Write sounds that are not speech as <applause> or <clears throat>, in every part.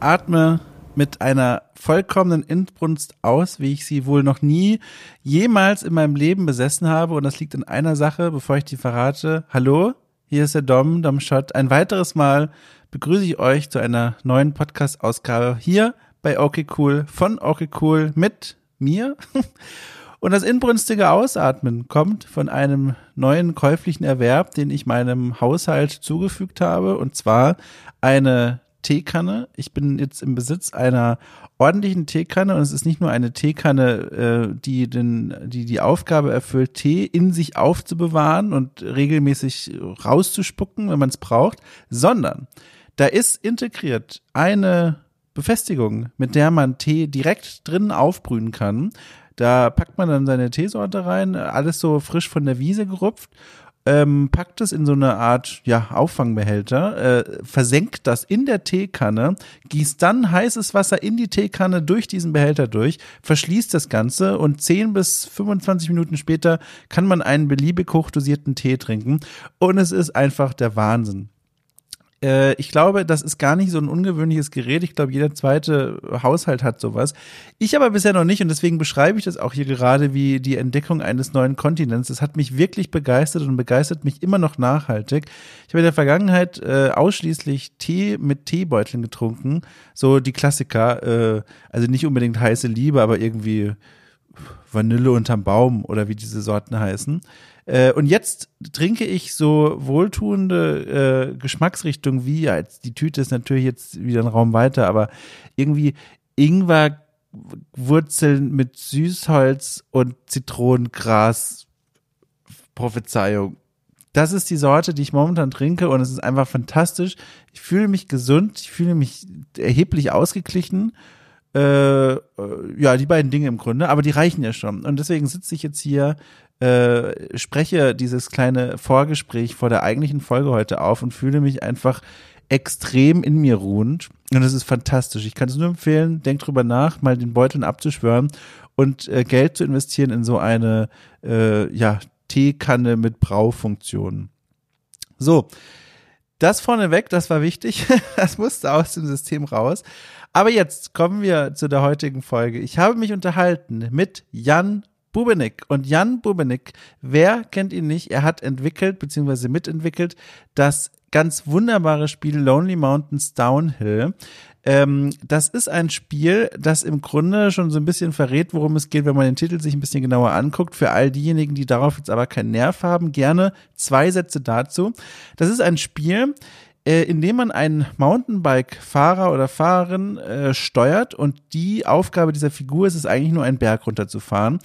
Atme mit einer vollkommenen Inbrunst aus, wie ich sie wohl noch nie jemals in meinem Leben besessen habe. Und das liegt in einer Sache, bevor ich die verrate. Hallo, hier ist der Dom, Dom Schott. Ein weiteres Mal begrüße ich euch zu einer neuen Podcast-Ausgabe hier bei Okay Cool von Okay Cool mit mir. <laughs> Und das inbrünstige Ausatmen kommt von einem neuen käuflichen Erwerb, den ich meinem Haushalt zugefügt habe. Und zwar eine Teekanne. Ich bin jetzt im Besitz einer ordentlichen Teekanne und es ist nicht nur eine Teekanne, äh, die den, die die Aufgabe erfüllt, Tee in sich aufzubewahren und regelmäßig rauszuspucken, wenn man es braucht, sondern da ist integriert eine Befestigung, mit der man Tee direkt drinnen aufbrühen kann. Da packt man dann seine Teesorte rein, alles so frisch von der Wiese gerupft ähm, packt es in so eine Art ja, Auffangbehälter, äh, versenkt das in der Teekanne, gießt dann heißes Wasser in die Teekanne durch diesen Behälter durch, verschließt das Ganze und 10 bis 25 Minuten später kann man einen beliebig hochdosierten Tee trinken und es ist einfach der Wahnsinn. Äh, ich glaube, das ist gar nicht so ein ungewöhnliches Gerät. Ich glaube, jeder zweite Haushalt hat sowas. Ich aber bisher noch nicht und deswegen beschreibe ich das auch hier gerade wie die Entdeckung eines neuen Kontinents. Das hat mich wirklich begeistert und begeistert mich immer noch nachhaltig. Ich habe in der Vergangenheit äh, ausschließlich Tee mit Teebeuteln getrunken. So die Klassiker, äh, also nicht unbedingt heiße Liebe, aber irgendwie Vanille unterm Baum oder wie diese Sorten heißen. Äh, und jetzt trinke ich so wohltuende äh, Geschmacksrichtungen wie, ja, jetzt, die Tüte ist natürlich jetzt wieder ein Raum weiter, aber irgendwie Ingwerwurzeln mit Süßholz und Zitronengras Prophezeiung. Das ist die Sorte, die ich momentan trinke und es ist einfach fantastisch. Ich fühle mich gesund, ich fühle mich erheblich ausgeglichen. Äh, äh, ja, die beiden Dinge im Grunde, aber die reichen ja schon. Und deswegen sitze ich jetzt hier äh, spreche dieses kleine Vorgespräch vor der eigentlichen Folge heute auf und fühle mich einfach extrem in mir ruhend. Und das ist fantastisch. Ich kann es nur empfehlen, denkt drüber nach, mal den Beuteln abzuschwören und äh, Geld zu investieren in so eine äh, ja, Teekanne mit Braufunktion. So, das vorneweg, das war wichtig. <laughs> das musste aus dem System raus. Aber jetzt kommen wir zu der heutigen Folge. Ich habe mich unterhalten mit Jan Bubenik. Und Jan Bubenik, wer kennt ihn nicht? Er hat entwickelt bzw. mitentwickelt das ganz wunderbare Spiel Lonely Mountains Downhill. Ähm, das ist ein Spiel, das im Grunde schon so ein bisschen verrät, worum es geht, wenn man den Titel sich ein bisschen genauer anguckt. Für all diejenigen, die darauf jetzt aber keinen Nerv haben, gerne zwei Sätze dazu. Das ist ein Spiel, äh, indem man einen Mountainbike-Fahrer oder Fahrerin äh, steuert und die Aufgabe dieser Figur ist es eigentlich nur einen Berg runterzufahren.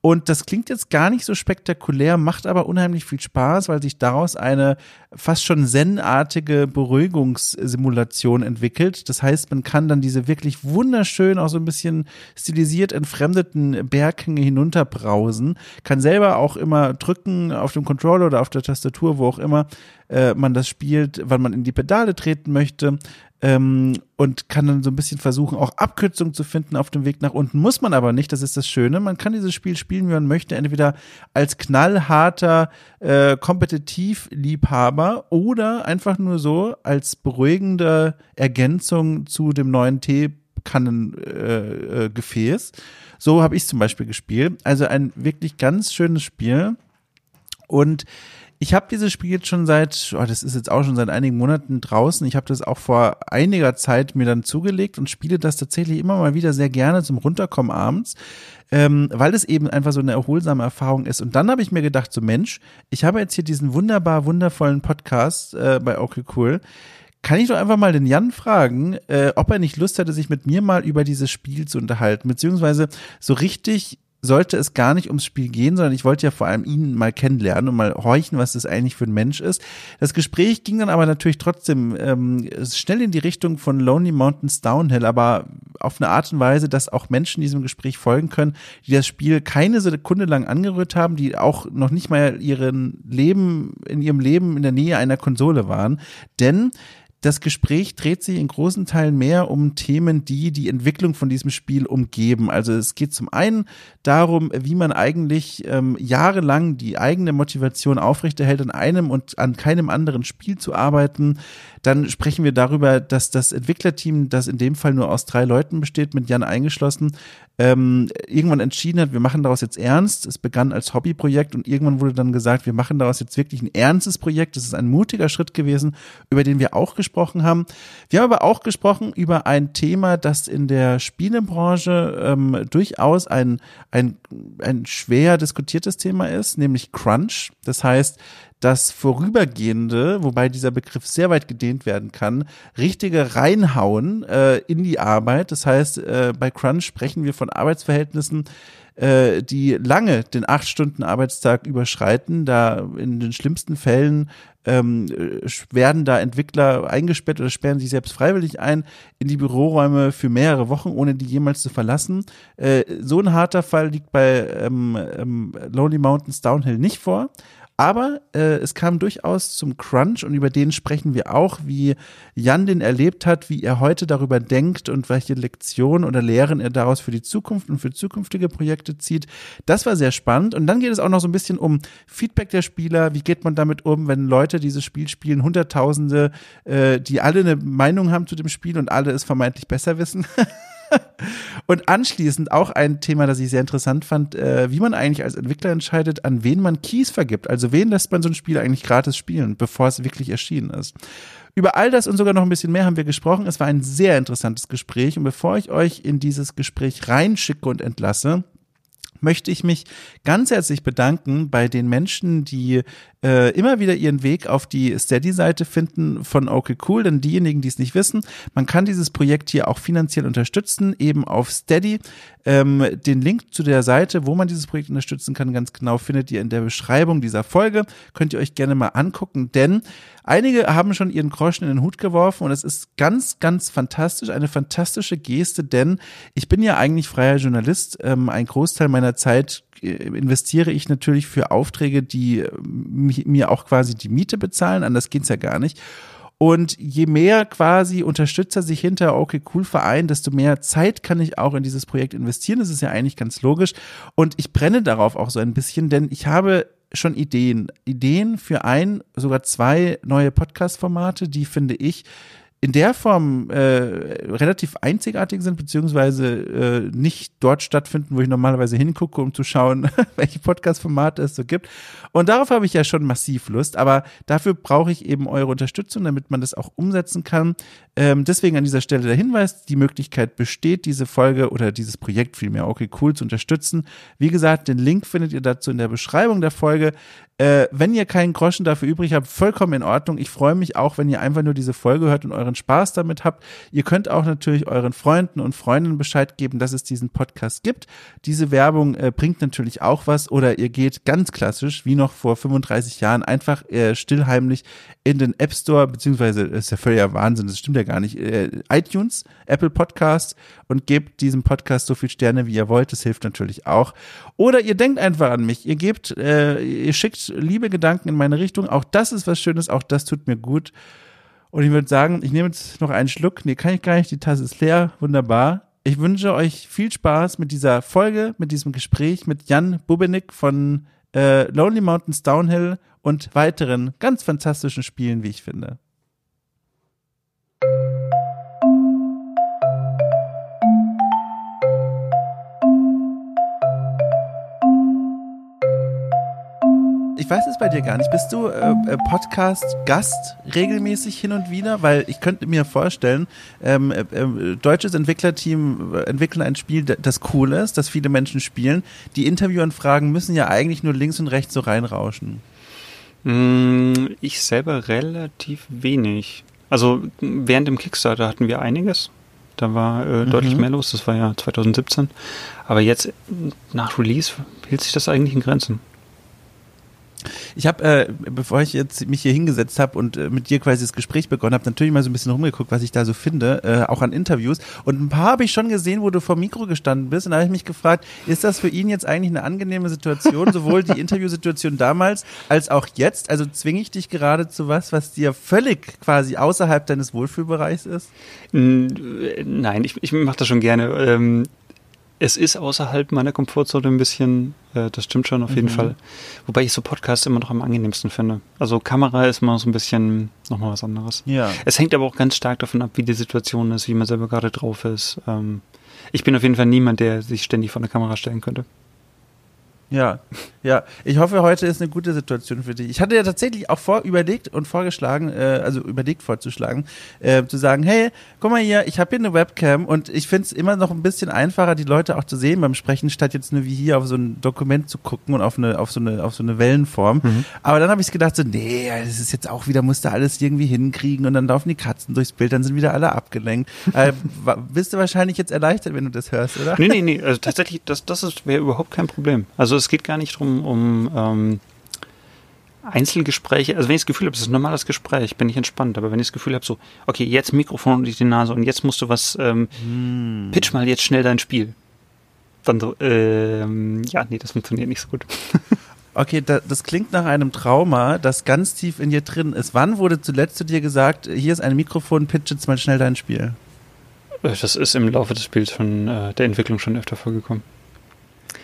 Und das klingt jetzt gar nicht so spektakulär, macht aber unheimlich viel Spaß, weil sich daraus eine fast schon zen-artige Beruhigungssimulation entwickelt. Das heißt, man kann dann diese wirklich wunderschön, auch so ein bisschen stilisiert entfremdeten Berghänge hinunterbrausen, kann selber auch immer drücken auf dem Controller oder auf der Tastatur, wo auch immer äh, man das spielt, wann man in die Pedale treten möchte ähm, und kann dann so ein bisschen versuchen, auch Abkürzungen zu finden auf dem Weg nach unten. Muss man aber nicht, das ist das Schöne. Man kann dieses Spiel spielen, wie man möchte, entweder als knallharter äh, Kompetitivliebhaber oder einfach nur so als beruhigende Ergänzung zu dem neuen Teekannengefäß. Äh, äh, so habe ich zum Beispiel gespielt. Also ein wirklich ganz schönes Spiel. Und ich habe dieses Spiel jetzt schon seit, oh, das ist jetzt auch schon seit einigen Monaten draußen. Ich habe das auch vor einiger Zeit mir dann zugelegt und spiele das tatsächlich immer mal wieder sehr gerne zum Runterkommen abends, ähm, weil es eben einfach so eine erholsame Erfahrung ist. Und dann habe ich mir gedacht, so Mensch, ich habe jetzt hier diesen wunderbar wundervollen Podcast äh, bei Okay Cool kann ich doch einfach mal den Jan fragen, äh, ob er nicht Lust hätte, sich mit mir mal über dieses Spiel zu unterhalten, beziehungsweise so richtig sollte es gar nicht ums Spiel gehen, sondern ich wollte ja vor allem ihn mal kennenlernen und mal horchen, was das eigentlich für ein Mensch ist. Das Gespräch ging dann aber natürlich trotzdem ähm, schnell in die Richtung von Lonely Mountains Downhill, aber auf eine Art und Weise, dass auch Menschen diesem Gespräch folgen können, die das Spiel keine Sekunde lang angerührt haben, die auch noch nicht mal ihren Leben in ihrem Leben in der Nähe einer Konsole waren, denn das Gespräch dreht sich in großen Teilen mehr um Themen, die die Entwicklung von diesem Spiel umgeben. Also es geht zum einen darum, wie man eigentlich ähm, jahrelang die eigene Motivation aufrechterhält, an einem und an keinem anderen Spiel zu arbeiten. Dann sprechen wir darüber, dass das Entwicklerteam, das in dem Fall nur aus drei Leuten besteht, mit Jan eingeschlossen, ähm, irgendwann entschieden hat, wir machen daraus jetzt ernst. Es begann als Hobbyprojekt und irgendwann wurde dann gesagt, wir machen daraus jetzt wirklich ein ernstes Projekt. Das ist ein mutiger Schritt gewesen, über den wir auch gesprochen haben. Wir haben aber auch gesprochen über ein Thema, das in der Spielebranche ähm, durchaus ein, ein, ein schwer diskutiertes Thema ist, nämlich Crunch. Das heißt, das vorübergehende, wobei dieser Begriff sehr weit gedehnt werden kann, richtige Reinhauen äh, in die Arbeit. Das heißt, äh, bei Crunch sprechen wir von Arbeitsverhältnissen, äh, die lange den acht Stunden Arbeitstag überschreiten. Da in den schlimmsten Fällen ähm, werden da Entwickler eingesperrt oder sperren sich selbst freiwillig ein in die Büroräume für mehrere Wochen, ohne die jemals zu verlassen. Äh, so ein harter Fall liegt bei ähm, ähm, Lonely Mountains Downhill nicht vor. Aber äh, es kam durchaus zum Crunch und über den sprechen wir auch, wie Jan den erlebt hat, wie er heute darüber denkt und welche Lektionen oder Lehren er daraus für die Zukunft und für zukünftige Projekte zieht. Das war sehr spannend. Und dann geht es auch noch so ein bisschen um Feedback der Spieler. Wie geht man damit um, wenn Leute dieses Spiel spielen, Hunderttausende, äh, die alle eine Meinung haben zu dem Spiel und alle es vermeintlich besser wissen? <laughs> Und anschließend auch ein Thema, das ich sehr interessant fand, äh, wie man eigentlich als Entwickler entscheidet, an wen man Keys vergibt. Also wen lässt man so ein Spiel eigentlich gratis spielen, bevor es wirklich erschienen ist. Über all das und sogar noch ein bisschen mehr haben wir gesprochen. Es war ein sehr interessantes Gespräch. Und bevor ich euch in dieses Gespräch reinschicke und entlasse, möchte ich mich ganz herzlich bedanken bei den Menschen, die äh, immer wieder ihren Weg auf die Steady-Seite finden von Okay Cool. Denn diejenigen, die es nicht wissen, man kann dieses Projekt hier auch finanziell unterstützen, eben auf Steady. Ähm, den Link zu der Seite, wo man dieses Projekt unterstützen kann, ganz genau findet ihr in der Beschreibung dieser Folge. Könnt ihr euch gerne mal angucken, denn einige haben schon ihren Groschen in den Hut geworfen und es ist ganz, ganz fantastisch, eine fantastische Geste, denn ich bin ja eigentlich freier Journalist. Ähm, ein Großteil meiner Zeit investiere ich natürlich für Aufträge, die äh, mir auch quasi die Miete bezahlen. Anders geht's ja gar nicht. Und je mehr quasi Unterstützer sich hinter Okay Cool vereinen, desto mehr Zeit kann ich auch in dieses Projekt investieren. Das ist ja eigentlich ganz logisch. Und ich brenne darauf auch so ein bisschen, denn ich habe schon Ideen. Ideen für ein, sogar zwei neue Podcast-Formate, die finde ich in der Form äh, relativ einzigartig sind, beziehungsweise äh, nicht dort stattfinden, wo ich normalerweise hingucke, um zu schauen, <laughs> welche Podcast-Formate es so gibt. Und darauf habe ich ja schon massiv Lust, aber dafür brauche ich eben eure Unterstützung, damit man das auch umsetzen kann. Ähm, deswegen an dieser Stelle der Hinweis, die Möglichkeit besteht, diese Folge oder dieses Projekt vielmehr, okay, cool, zu unterstützen. Wie gesagt, den Link findet ihr dazu in der Beschreibung der Folge. Äh, wenn ihr keinen Groschen dafür übrig habt, vollkommen in Ordnung. Ich freue mich auch, wenn ihr einfach nur diese Folge hört und euren Spaß damit habt. Ihr könnt auch natürlich euren Freunden und Freundinnen Bescheid geben, dass es diesen Podcast gibt. Diese Werbung äh, bringt natürlich auch was oder ihr geht ganz klassisch, wie noch vor 35 Jahren, einfach äh, stillheimlich in den App Store, beziehungsweise ist ja völliger Wahnsinn, das stimmt ja gar nicht, äh, iTunes, Apple Podcast und gebt diesem Podcast so viel Sterne, wie ihr wollt. Das hilft natürlich auch. Oder ihr denkt einfach an mich. Ihr gebt, äh, ihr schickt liebe Gedanken in meine Richtung. Auch das ist was Schönes. Auch das tut mir gut. Und ich würde sagen, ich nehme jetzt noch einen Schluck. Nee, kann ich gar nicht. Die Tasse ist leer. Wunderbar. Ich wünsche euch viel Spaß mit dieser Folge, mit diesem Gespräch mit Jan Bubenik von äh, Lonely Mountains Downhill und weiteren ganz fantastischen Spielen, wie ich finde. Ich weiß es bei dir gar nicht. Bist du äh, äh, Podcast-Gast regelmäßig hin und wieder? Weil ich könnte mir vorstellen, ähm, äh, äh, deutsches Entwicklerteam äh, entwickeln ein Spiel, das cool ist, das viele Menschen spielen. Die Interviewanfragen müssen ja eigentlich nur links und rechts so reinrauschen. Mm, ich selber relativ wenig. Also während dem Kickstarter hatten wir einiges. Da war äh, mhm. deutlich mehr los. Das war ja 2017. Aber jetzt nach Release hielt sich das eigentlich in Grenzen. Ich habe, äh, bevor ich jetzt mich hier hingesetzt habe und äh, mit dir quasi das Gespräch begonnen habe, natürlich mal so ein bisschen rumgeguckt, was ich da so finde, äh, auch an Interviews. Und ein paar habe ich schon gesehen, wo du vor Mikro gestanden bist. Und da habe ich mich gefragt, ist das für ihn jetzt eigentlich eine angenehme Situation, sowohl die <laughs> Interviewsituation damals als auch jetzt? Also zwinge ich dich gerade zu was, was dir völlig quasi außerhalb deines Wohlfühlbereichs ist? Nein, ich, ich mache das schon gerne. Ähm, es ist außerhalb meiner Komfortzone ein bisschen, äh, das stimmt schon auf jeden mhm. Fall. Wobei ich so Podcasts immer noch am angenehmsten finde. Also Kamera ist mal so ein bisschen nochmal was anderes. Ja. Es hängt aber auch ganz stark davon ab, wie die Situation ist, wie man selber gerade drauf ist. Ähm, ich bin auf jeden Fall niemand, der sich ständig vor der Kamera stellen könnte. Ja, ja. Ich hoffe, heute ist eine gute Situation für dich. Ich hatte ja tatsächlich auch vor überlegt und vorgeschlagen, äh, also überlegt vorzuschlagen, äh, zu sagen, hey, guck mal hier, ich habe hier eine Webcam und ich finde es immer noch ein bisschen einfacher, die Leute auch zu sehen beim Sprechen, statt jetzt nur wie hier auf so ein Dokument zu gucken und auf eine, auf so eine, auf so eine Wellenform. Mhm. Aber dann habe ich gedacht, so, nee, das ist jetzt auch wieder, musst du alles irgendwie hinkriegen und dann laufen die Katzen durchs Bild, dann sind wieder alle abgelenkt. äh, <laughs> bist du wahrscheinlich jetzt erleichtert, wenn du das hörst, oder? Nee, nee, nee. Also tatsächlich, das, das wäre überhaupt kein Problem. Also es geht gar nicht drum, um ähm, Einzelgespräche. Also wenn ich das Gefühl habe, es ist ein normales Gespräch, bin ich entspannt. Aber wenn ich das Gefühl habe, so, okay, jetzt Mikrofon unter die Nase und jetzt musst du was, ähm, hm. pitch mal jetzt schnell dein Spiel. Dann so, ähm, ja, nee, das funktioniert nicht so gut. <laughs> Okay, da, das klingt nach einem Trauma, das ganz tief in dir drin ist. Wann wurde zuletzt zu dir gesagt, hier ist ein Mikrofon, pitch jetzt mal schnell dein Spiel? Das ist im Laufe des Spiels von äh, der Entwicklung schon öfter vorgekommen.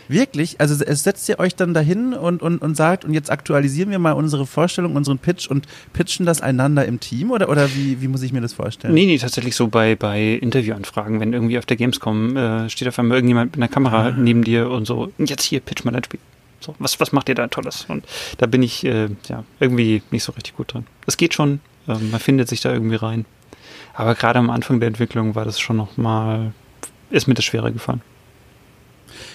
Wirklich? Also es setzt ihr euch dann dahin und, und, und sagt, und jetzt aktualisieren wir mal unsere Vorstellung, unseren Pitch und pitchen das einander im Team? Oder, oder wie, wie muss ich mir das vorstellen? Nee, nee, tatsächlich so bei, bei Interviewanfragen, wenn irgendwie auf der Gamescom äh, steht auf einmal irgendjemand mit einer Kamera ah. neben dir und so, jetzt hier, pitch mal dein Spiel. So, was, was macht ihr da Tolles? Und da bin ich äh, ja irgendwie nicht so richtig gut dran. Es geht schon, äh, man findet sich da irgendwie rein. Aber gerade am Anfang der Entwicklung war das schon nochmal, ist mir das schwerer gefallen.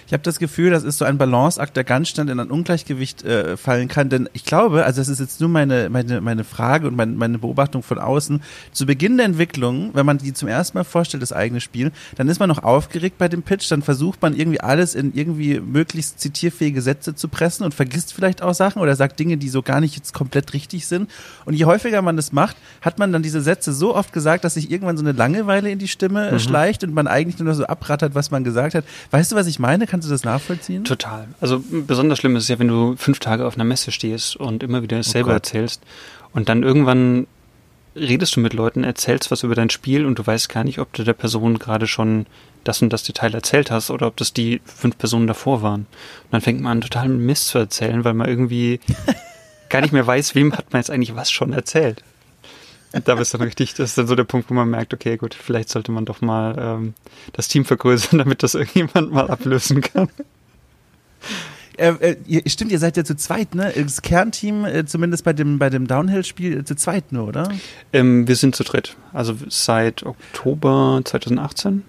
Ich habe das Gefühl, das ist so ein Balanceakt, der ganz schnell in ein Ungleichgewicht äh, fallen kann. Denn ich glaube, also das ist jetzt nur meine, meine, meine Frage und meine, meine Beobachtung von außen. Zu Beginn der Entwicklung, wenn man die zum ersten Mal vorstellt, das eigene Spiel, dann ist man noch aufgeregt bei dem Pitch, dann versucht man irgendwie alles in irgendwie möglichst zitierfähige Sätze zu pressen und vergisst vielleicht auch Sachen oder sagt Dinge, die so gar nicht jetzt komplett richtig sind. Und je häufiger man das macht, hat man dann diese Sätze so oft gesagt, dass sich irgendwann so eine Langeweile in die Stimme mhm. schleicht und man eigentlich nur noch so abrattert, was man gesagt hat. Weißt du, was ich meine? Kann Kannst du das nachvollziehen? Total. Also besonders schlimm ist es ja, wenn du fünf Tage auf einer Messe stehst und immer wieder dasselbe oh erzählst und dann irgendwann redest du mit Leuten, erzählst was über dein Spiel und du weißt gar nicht, ob du der Person gerade schon das und das Detail erzählt hast oder ob das die fünf Personen davor waren. Und dann fängt man an, total Mist zu erzählen, weil man irgendwie <laughs> gar nicht mehr weiß, wem hat man jetzt eigentlich was schon erzählt da bist du dann richtig, das ist dann so der Punkt, wo man merkt, okay, gut, vielleicht sollte man doch mal ähm, das Team vergrößern, <laughs> damit das irgendjemand mal ablösen kann. Äh, äh, stimmt, ihr seid ja zu zweit, ne? Das Kernteam, äh, zumindest bei dem, bei dem Downhill-Spiel, äh, zu zweit nur, oder? Ähm, wir sind zu dritt. Also seit Oktober 2018.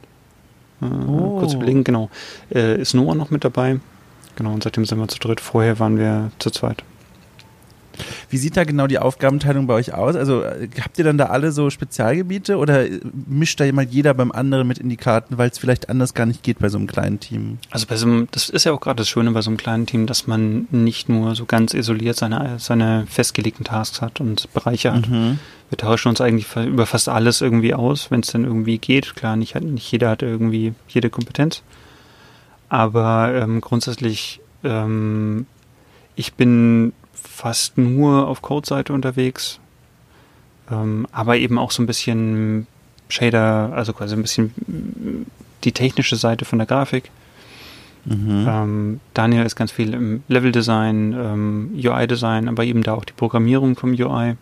Äh, oh. Kurz überlegen, genau. Äh, ist Noah noch mit dabei. Genau, und seitdem sind wir zu dritt. Vorher waren wir zu zweit. Wie sieht da genau die Aufgabenteilung bei euch aus? Also äh, habt ihr dann da alle so Spezialgebiete oder äh, mischt da mal jeder beim anderen mit in die Karten, weil es vielleicht anders gar nicht geht bei so einem kleinen Team? Also bei so einem, das ist ja auch gerade das Schöne bei so einem kleinen Team, dass man nicht nur so ganz isoliert seine, seine festgelegten Tasks hat und Bereiche hat. Mhm. Wir tauschen uns eigentlich über fast alles irgendwie aus, wenn es dann irgendwie geht. Klar, nicht, nicht jeder hat irgendwie jede Kompetenz. Aber ähm, grundsätzlich, ähm, ich bin fast nur auf Code-Seite unterwegs, ähm, aber eben auch so ein bisschen Shader, also quasi ein bisschen die technische Seite von der Grafik. Mhm. Ähm, Daniel ist ganz viel im Level-Design, ähm, UI-Design, aber eben da auch die Programmierung vom UI.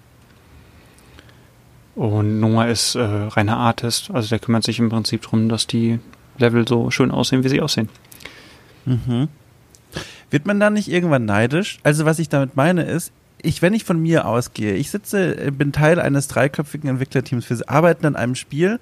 Und Noah ist äh, reiner Artist, also der kümmert sich im Prinzip darum, dass die Level so schön aussehen, wie sie aussehen. Mhm. Wird man da nicht irgendwann neidisch? Also was ich damit meine ist, ich, wenn ich von mir ausgehe, ich sitze, bin Teil eines dreiköpfigen Entwicklerteams, wir arbeiten an einem Spiel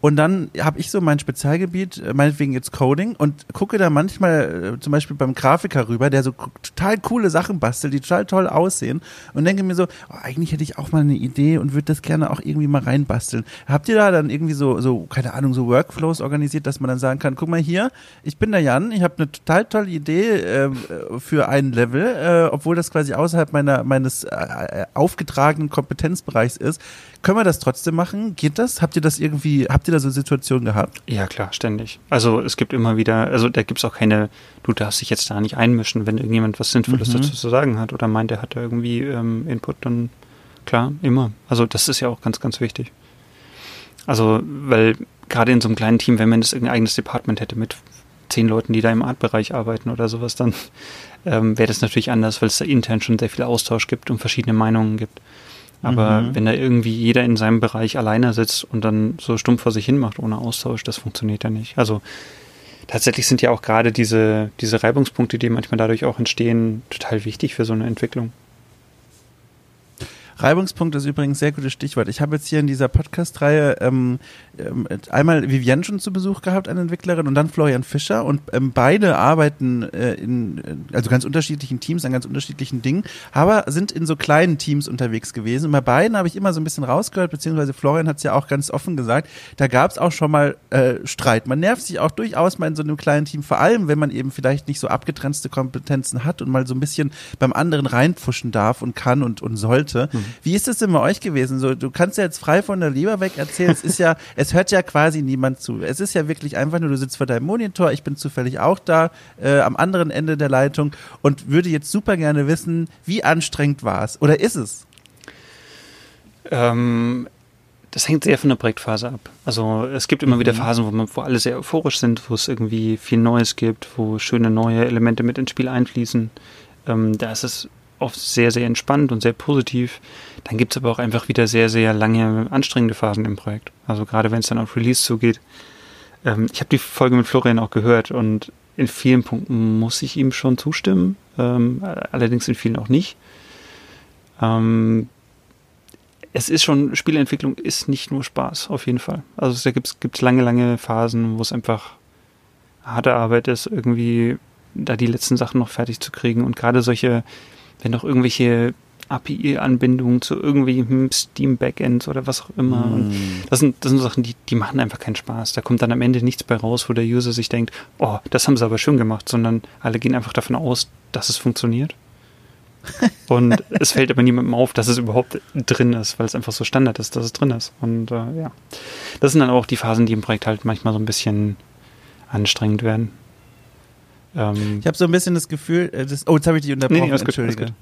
Und dann habe ich so mein Spezialgebiet, äh, meinetwegen jetzt Coding, und gucke da manchmal äh, zum Beispiel beim Grafiker rüber, der so total coole Sachen bastelt, die total toll aussehen, und denke mir so, oh, eigentlich hätte ich auch mal eine Idee und würde das gerne auch irgendwie mal reinbasteln. Habt ihr da dann irgendwie so, so, keine Ahnung, so Workflows organisiert, dass man dann sagen kann, guck mal hier, ich bin der Jan, ich habe eine total tolle Idee äh, für ein Level, äh, obwohl das quasi außerhalb meiner, meines äh, äh aufgetragenen Kompetenzbereichs ist. Können wir das trotzdem machen? Geht das? Habt ihr das irgendwie, habt ihr da so Situationen gehabt? Ja, klar, ständig. Also es gibt immer wieder, also da gibt es auch keine, du darfst dich jetzt da nicht einmischen, wenn irgendjemand was Sinnvolles mhm. dazu zu sagen hat oder meint, er hat da irgendwie ähm, Input, dann klar, immer. Also das ist ja auch ganz, ganz wichtig. Also, weil gerade in so einem kleinen Team, wenn man das irgendein eigenes Department hätte mit zehn Leuten, die da im Artbereich arbeiten oder sowas, dann ähm, wäre das natürlich anders, weil es da intern schon sehr viel Austausch gibt und verschiedene Meinungen gibt. Aber mhm. wenn da irgendwie jeder in seinem Bereich alleine sitzt und dann so stumpf vor sich hin macht ohne Austausch, das funktioniert ja nicht. Also tatsächlich sind ja auch gerade diese, diese Reibungspunkte, die manchmal dadurch auch entstehen, total wichtig für so eine Entwicklung. Reibungspunkt ist übrigens ein sehr gutes Stichwort. Ich habe jetzt hier in dieser Podcast-Reihe ähm, einmal Vivienne schon zu Besuch gehabt, eine Entwicklerin, und dann Florian Fischer. Und ähm, beide arbeiten äh, in also ganz unterschiedlichen Teams an ganz unterschiedlichen Dingen, aber sind in so kleinen Teams unterwegs gewesen. Und bei beiden habe ich immer so ein bisschen rausgehört, beziehungsweise Florian hat es ja auch ganz offen gesagt, da gab es auch schon mal äh, Streit. Man nervt sich auch durchaus mal in so einem kleinen Team, vor allem wenn man eben vielleicht nicht so abgetrennte Kompetenzen hat und mal so ein bisschen beim anderen reinpfuschen darf und kann und, und sollte. Mhm. Wie ist es denn bei euch gewesen? So, du kannst ja jetzt frei von der Leber weg erzählen. Es ist ja, <laughs> es hört ja quasi niemand zu. Es ist ja wirklich einfach nur, du sitzt vor deinem Monitor, ich bin zufällig auch da, äh, am anderen Ende der Leitung und würde jetzt super gerne wissen, wie anstrengend war es? Oder ist es? Ähm, das hängt sehr von der Projektphase ab. Also es gibt immer mhm. wieder Phasen, wo, man, wo alle sehr euphorisch sind, wo es irgendwie viel Neues gibt, wo schöne neue Elemente mit ins Spiel einfließen. Ähm, da ist es oft sehr, sehr entspannt und sehr positiv. Dann gibt es aber auch einfach wieder sehr, sehr lange anstrengende Phasen im Projekt. Also gerade wenn es dann auf Release zugeht. Ähm, ich habe die Folge mit Florian auch gehört und in vielen Punkten muss ich ihm schon zustimmen, ähm, allerdings in vielen auch nicht. Ähm, es ist schon, Spieleentwicklung ist nicht nur Spaß, auf jeden Fall. Also da gibt es lange, lange Phasen, wo es einfach harte Arbeit ist, irgendwie da die letzten Sachen noch fertig zu kriegen und gerade solche wenn noch irgendwelche API-Anbindungen zu irgendwelchen Steam-Backends oder was auch immer. Mm. das, sind, das sind Sachen, die, die machen einfach keinen Spaß. Da kommt dann am Ende nichts bei raus, wo der User sich denkt, oh, das haben sie aber schön gemacht, sondern alle gehen einfach davon aus, dass es funktioniert. <laughs> Und es fällt aber niemandem auf, dass es überhaupt drin ist, weil es einfach so Standard ist, dass es drin ist. Und äh, ja, das sind dann auch die Phasen, die im Projekt halt manchmal so ein bisschen anstrengend werden. Ähm, ich habe so ein bisschen das Gefühl, äh, das, oh, jetzt habe ich dich unterbrochen, nee, nee, entschuldige. Gut,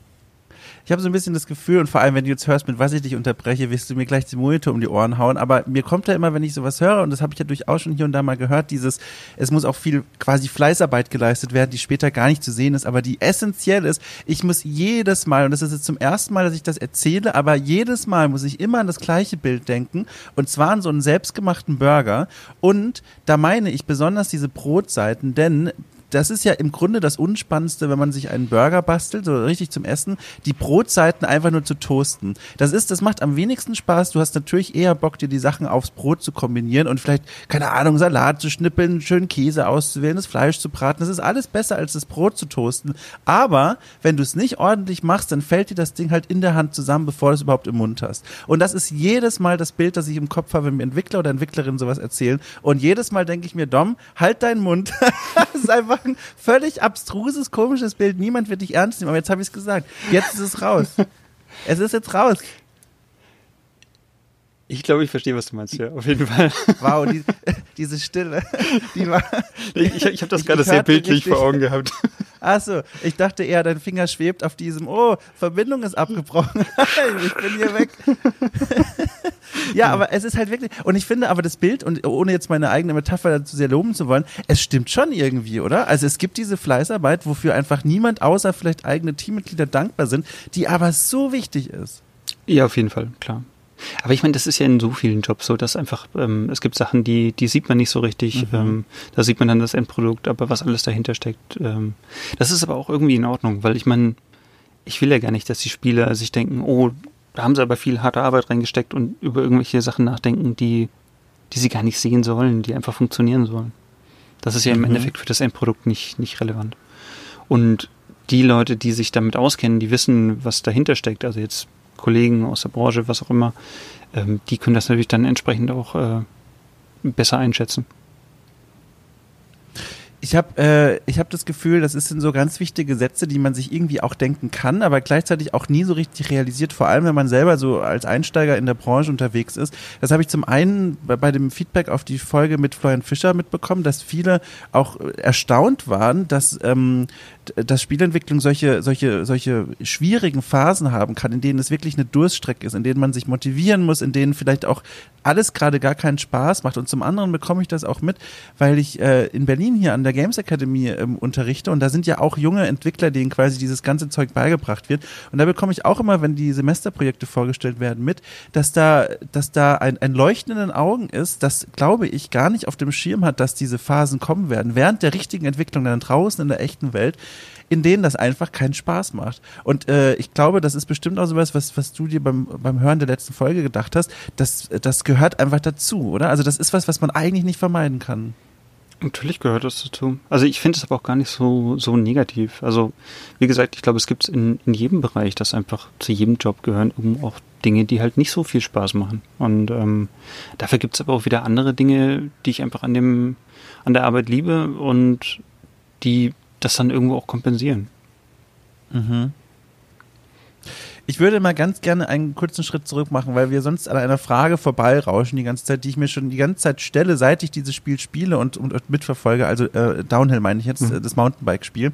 ich habe so ein bisschen das Gefühl, und vor allem, wenn du jetzt hörst, mit was ich dich unterbreche, wirst du mir gleich den Monitor um die Ohren hauen. Aber mir kommt da immer, wenn ich sowas höre, und das habe ich ja durchaus schon hier und da mal gehört, dieses, es muss auch viel quasi Fleißarbeit geleistet werden, die später gar nicht zu sehen ist, aber die essentiell ist. Ich muss jedes Mal, und das ist jetzt zum ersten Mal, dass ich das erzähle, aber jedes Mal muss ich immer an das gleiche Bild denken, und zwar an so einen selbstgemachten Burger. Und da meine ich besonders diese Brotseiten, denn das ist ja im Grunde das Unspannendste, wenn man sich einen Burger bastelt, so richtig zum Essen, die Brotseiten einfach nur zu toasten. Das ist, das macht am wenigsten Spaß. Du hast natürlich eher Bock, dir die Sachen aufs Brot zu kombinieren und vielleicht, keine Ahnung, Salat zu schnippeln, schön Käse auszuwählen, das Fleisch zu braten. Das ist alles besser, als das Brot zu toasten. Aber wenn du es nicht ordentlich machst, dann fällt dir das Ding halt in der Hand zusammen, bevor du es überhaupt im Mund hast. Und das ist jedes Mal das Bild, das ich im Kopf habe, wenn mir Entwickler oder Entwicklerinnen sowas erzählen. Und jedes Mal denke ich mir, Dom, halt deinen Mund. <laughs> das ist einfach ein völlig abstruses, komisches Bild. Niemand wird dich ernst nehmen. Aber jetzt habe ich es gesagt. Jetzt ist es raus. <laughs> es ist jetzt raus. Ich glaube, ich verstehe, was du meinst, ja, auf jeden Fall. Wow, die, <laughs> diese Stille. Die war, ich ich habe das gerade sehr bildlich richtig. vor Augen gehabt. Achso, ich dachte eher, dein Finger schwebt auf diesem, oh, Verbindung ist abgebrochen. <laughs> ich bin hier weg. ja, aber es ist halt wirklich, und ich finde aber das Bild, und ohne jetzt meine eigene Metapher dazu sehr loben zu wollen, es stimmt schon irgendwie, oder? Also es gibt diese Fleißarbeit, wofür einfach niemand außer vielleicht eigene Teammitglieder dankbar sind, die aber so wichtig ist. Ja, auf jeden Fall, klar. Aber ich meine, das ist ja in so vielen Jobs so, dass einfach, ähm, es gibt Sachen, die, die sieht man nicht so richtig. Mhm. Ähm, da sieht man dann das Endprodukt, aber was alles dahinter steckt. Ähm, das ist aber auch irgendwie in Ordnung, weil ich meine, ich will ja gar nicht, dass die Spieler sich denken, oh, da haben sie aber viel harte Arbeit reingesteckt und über irgendwelche Sachen nachdenken, die die sie gar nicht sehen sollen, die einfach funktionieren sollen. Das ist ja im mhm. Endeffekt für das Endprodukt nicht, nicht relevant. Und die Leute, die sich damit auskennen, die wissen, was dahinter steckt, also jetzt Kollegen aus der Branche, was auch immer, ähm, die können das natürlich dann entsprechend auch äh, besser einschätzen ich habe äh, hab das Gefühl, das sind so ganz wichtige Sätze, die man sich irgendwie auch denken kann, aber gleichzeitig auch nie so richtig realisiert, vor allem wenn man selber so als Einsteiger in der Branche unterwegs ist. Das habe ich zum einen bei, bei dem Feedback auf die Folge mit Florian Fischer mitbekommen, dass viele auch erstaunt waren, dass, ähm, dass Spielentwicklung solche, solche, solche schwierigen Phasen haben kann, in denen es wirklich eine Durststrecke ist, in denen man sich motivieren muss, in denen vielleicht auch alles gerade gar keinen Spaß macht. Und zum anderen bekomme ich das auch mit, weil ich äh, in Berlin hier an der Games Academy ähm, unterrichte und da sind ja auch junge Entwickler, denen quasi dieses ganze Zeug beigebracht wird. Und da bekomme ich auch immer, wenn die Semesterprojekte vorgestellt werden, mit, dass da, dass da ein, ein Leuchten in den Augen ist, das glaube ich gar nicht auf dem Schirm hat, dass diese Phasen kommen werden. Während der richtigen Entwicklung dann draußen in der echten Welt in denen das einfach keinen Spaß macht. Und äh, ich glaube, das ist bestimmt auch sowas, was, was du dir beim, beim Hören der letzten Folge gedacht hast. Das, das gehört einfach dazu, oder? Also das ist was, was man eigentlich nicht vermeiden kann. Natürlich gehört das dazu. Also ich finde es aber auch gar nicht so, so negativ. Also wie gesagt, ich glaube, es gibt es in, in jedem Bereich, dass einfach zu jedem Job gehören auch Dinge, die halt nicht so viel Spaß machen. Und ähm, dafür gibt es aber auch wieder andere Dinge, die ich einfach an dem, an der Arbeit liebe und die das dann irgendwo auch kompensieren. Mhm. Ich würde mal ganz gerne einen kurzen Schritt zurück machen, weil wir sonst an einer Frage vorbeirauschen die ganze Zeit, die ich mir schon die ganze Zeit stelle, seit ich dieses Spiel spiele und, und, und mitverfolge. Also äh, Downhill meine ich jetzt, mhm. das Mountainbike-Spiel.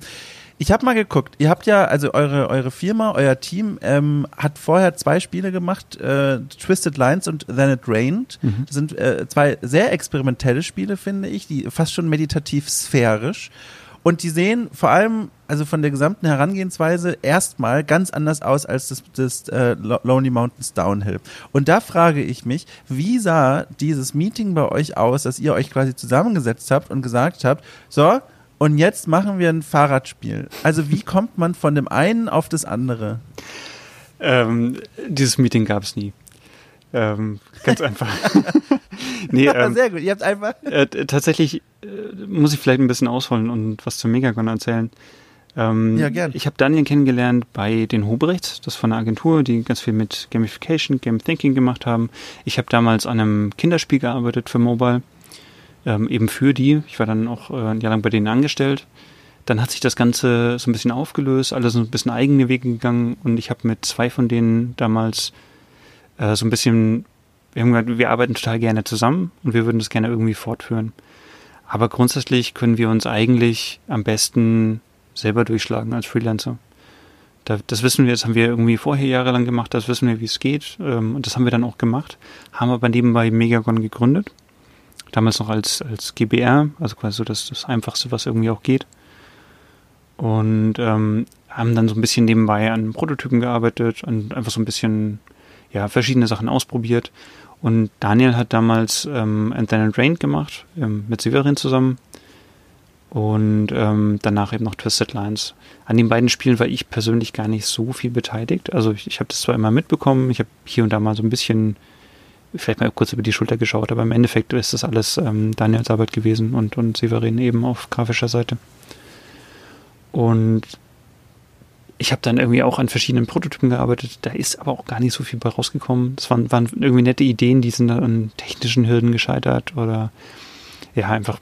Ich habe mal geguckt. Ihr habt ja, also eure, eure Firma, euer Team ähm, hat vorher zwei Spiele gemacht, äh, Twisted Lines und Then It Rained. Mhm. Das sind äh, zwei sehr experimentelle Spiele, finde ich, die fast schon meditativ sphärisch. Und die sehen vor allem, also von der gesamten Herangehensweise, erstmal ganz anders aus als das, das äh, Lonely Mountains Downhill. Und da frage ich mich, wie sah dieses Meeting bei euch aus, dass ihr euch quasi zusammengesetzt habt und gesagt habt, so, und jetzt machen wir ein Fahrradspiel. Also wie kommt man von dem einen auf das andere? Ähm, dieses Meeting gab es nie. Ähm, ganz <laughs> einfach. <laughs> nee, <laughs> ähm, Sehr gut, ihr habt einfach. Äh, tatsächlich äh, muss ich vielleicht ein bisschen ausholen und was zum Megagon erzählen. Ähm, ja, gern. Ich habe Daniel kennengelernt bei den Hobrechts, das von einer Agentur, die ganz viel mit Gamification, Game Thinking gemacht haben. Ich habe damals an einem Kinderspiel gearbeitet für Mobile, ähm, eben für die. Ich war dann auch äh, ein Jahr lang bei denen angestellt. Dann hat sich das Ganze so ein bisschen aufgelöst, alles so ein bisschen eigene Wege gegangen und ich habe mit zwei von denen damals äh, so ein bisschen, wir haben gesagt, wir arbeiten total gerne zusammen und wir würden das gerne irgendwie fortführen. Aber grundsätzlich können wir uns eigentlich am besten selber durchschlagen als Freelancer. Da, das wissen wir, das haben wir irgendwie vorher jahrelang gemacht, das wissen wir, wie es geht. Ähm, und das haben wir dann auch gemacht. Haben aber nebenbei Megagon gegründet. Damals noch als, als GBR, also quasi so das, das Einfachste, was irgendwie auch geht. Und ähm, haben dann so ein bisschen nebenbei an Prototypen gearbeitet und einfach so ein bisschen ja, verschiedene Sachen ausprobiert. Und Daniel hat damals ähm, And Then and Rain gemacht, ähm, mit Severin zusammen. Und ähm, danach eben noch Twisted Lines. An den beiden Spielen war ich persönlich gar nicht so viel beteiligt. Also ich, ich habe das zwar immer mitbekommen, ich habe hier und da mal so ein bisschen, vielleicht mal kurz über die Schulter geschaut, aber im Endeffekt ist das alles ähm, Daniels Arbeit gewesen und, und Severin eben auf grafischer Seite. Und ich habe dann irgendwie auch an verschiedenen Prototypen gearbeitet. Da ist aber auch gar nicht so viel bei rausgekommen. Das waren, waren irgendwie nette Ideen, die sind dann an technischen Hürden gescheitert oder ja, einfach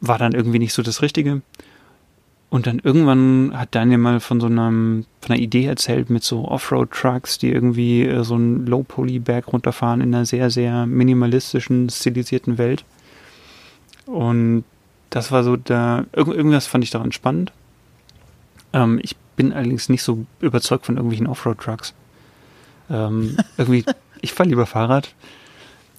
war dann irgendwie nicht so das Richtige. Und dann irgendwann hat Daniel mal von so einem, von einer Idee erzählt mit so Offroad-Trucks, die irgendwie äh, so einen Low-Poly-Berg runterfahren in einer sehr, sehr minimalistischen, stilisierten Welt. Und das war so da, irgendwas fand ich daran spannend. Ähm, ich bin allerdings nicht so überzeugt von irgendwelchen Offroad-Trucks. Ähm, <laughs> irgendwie, ich fahre lieber Fahrrad.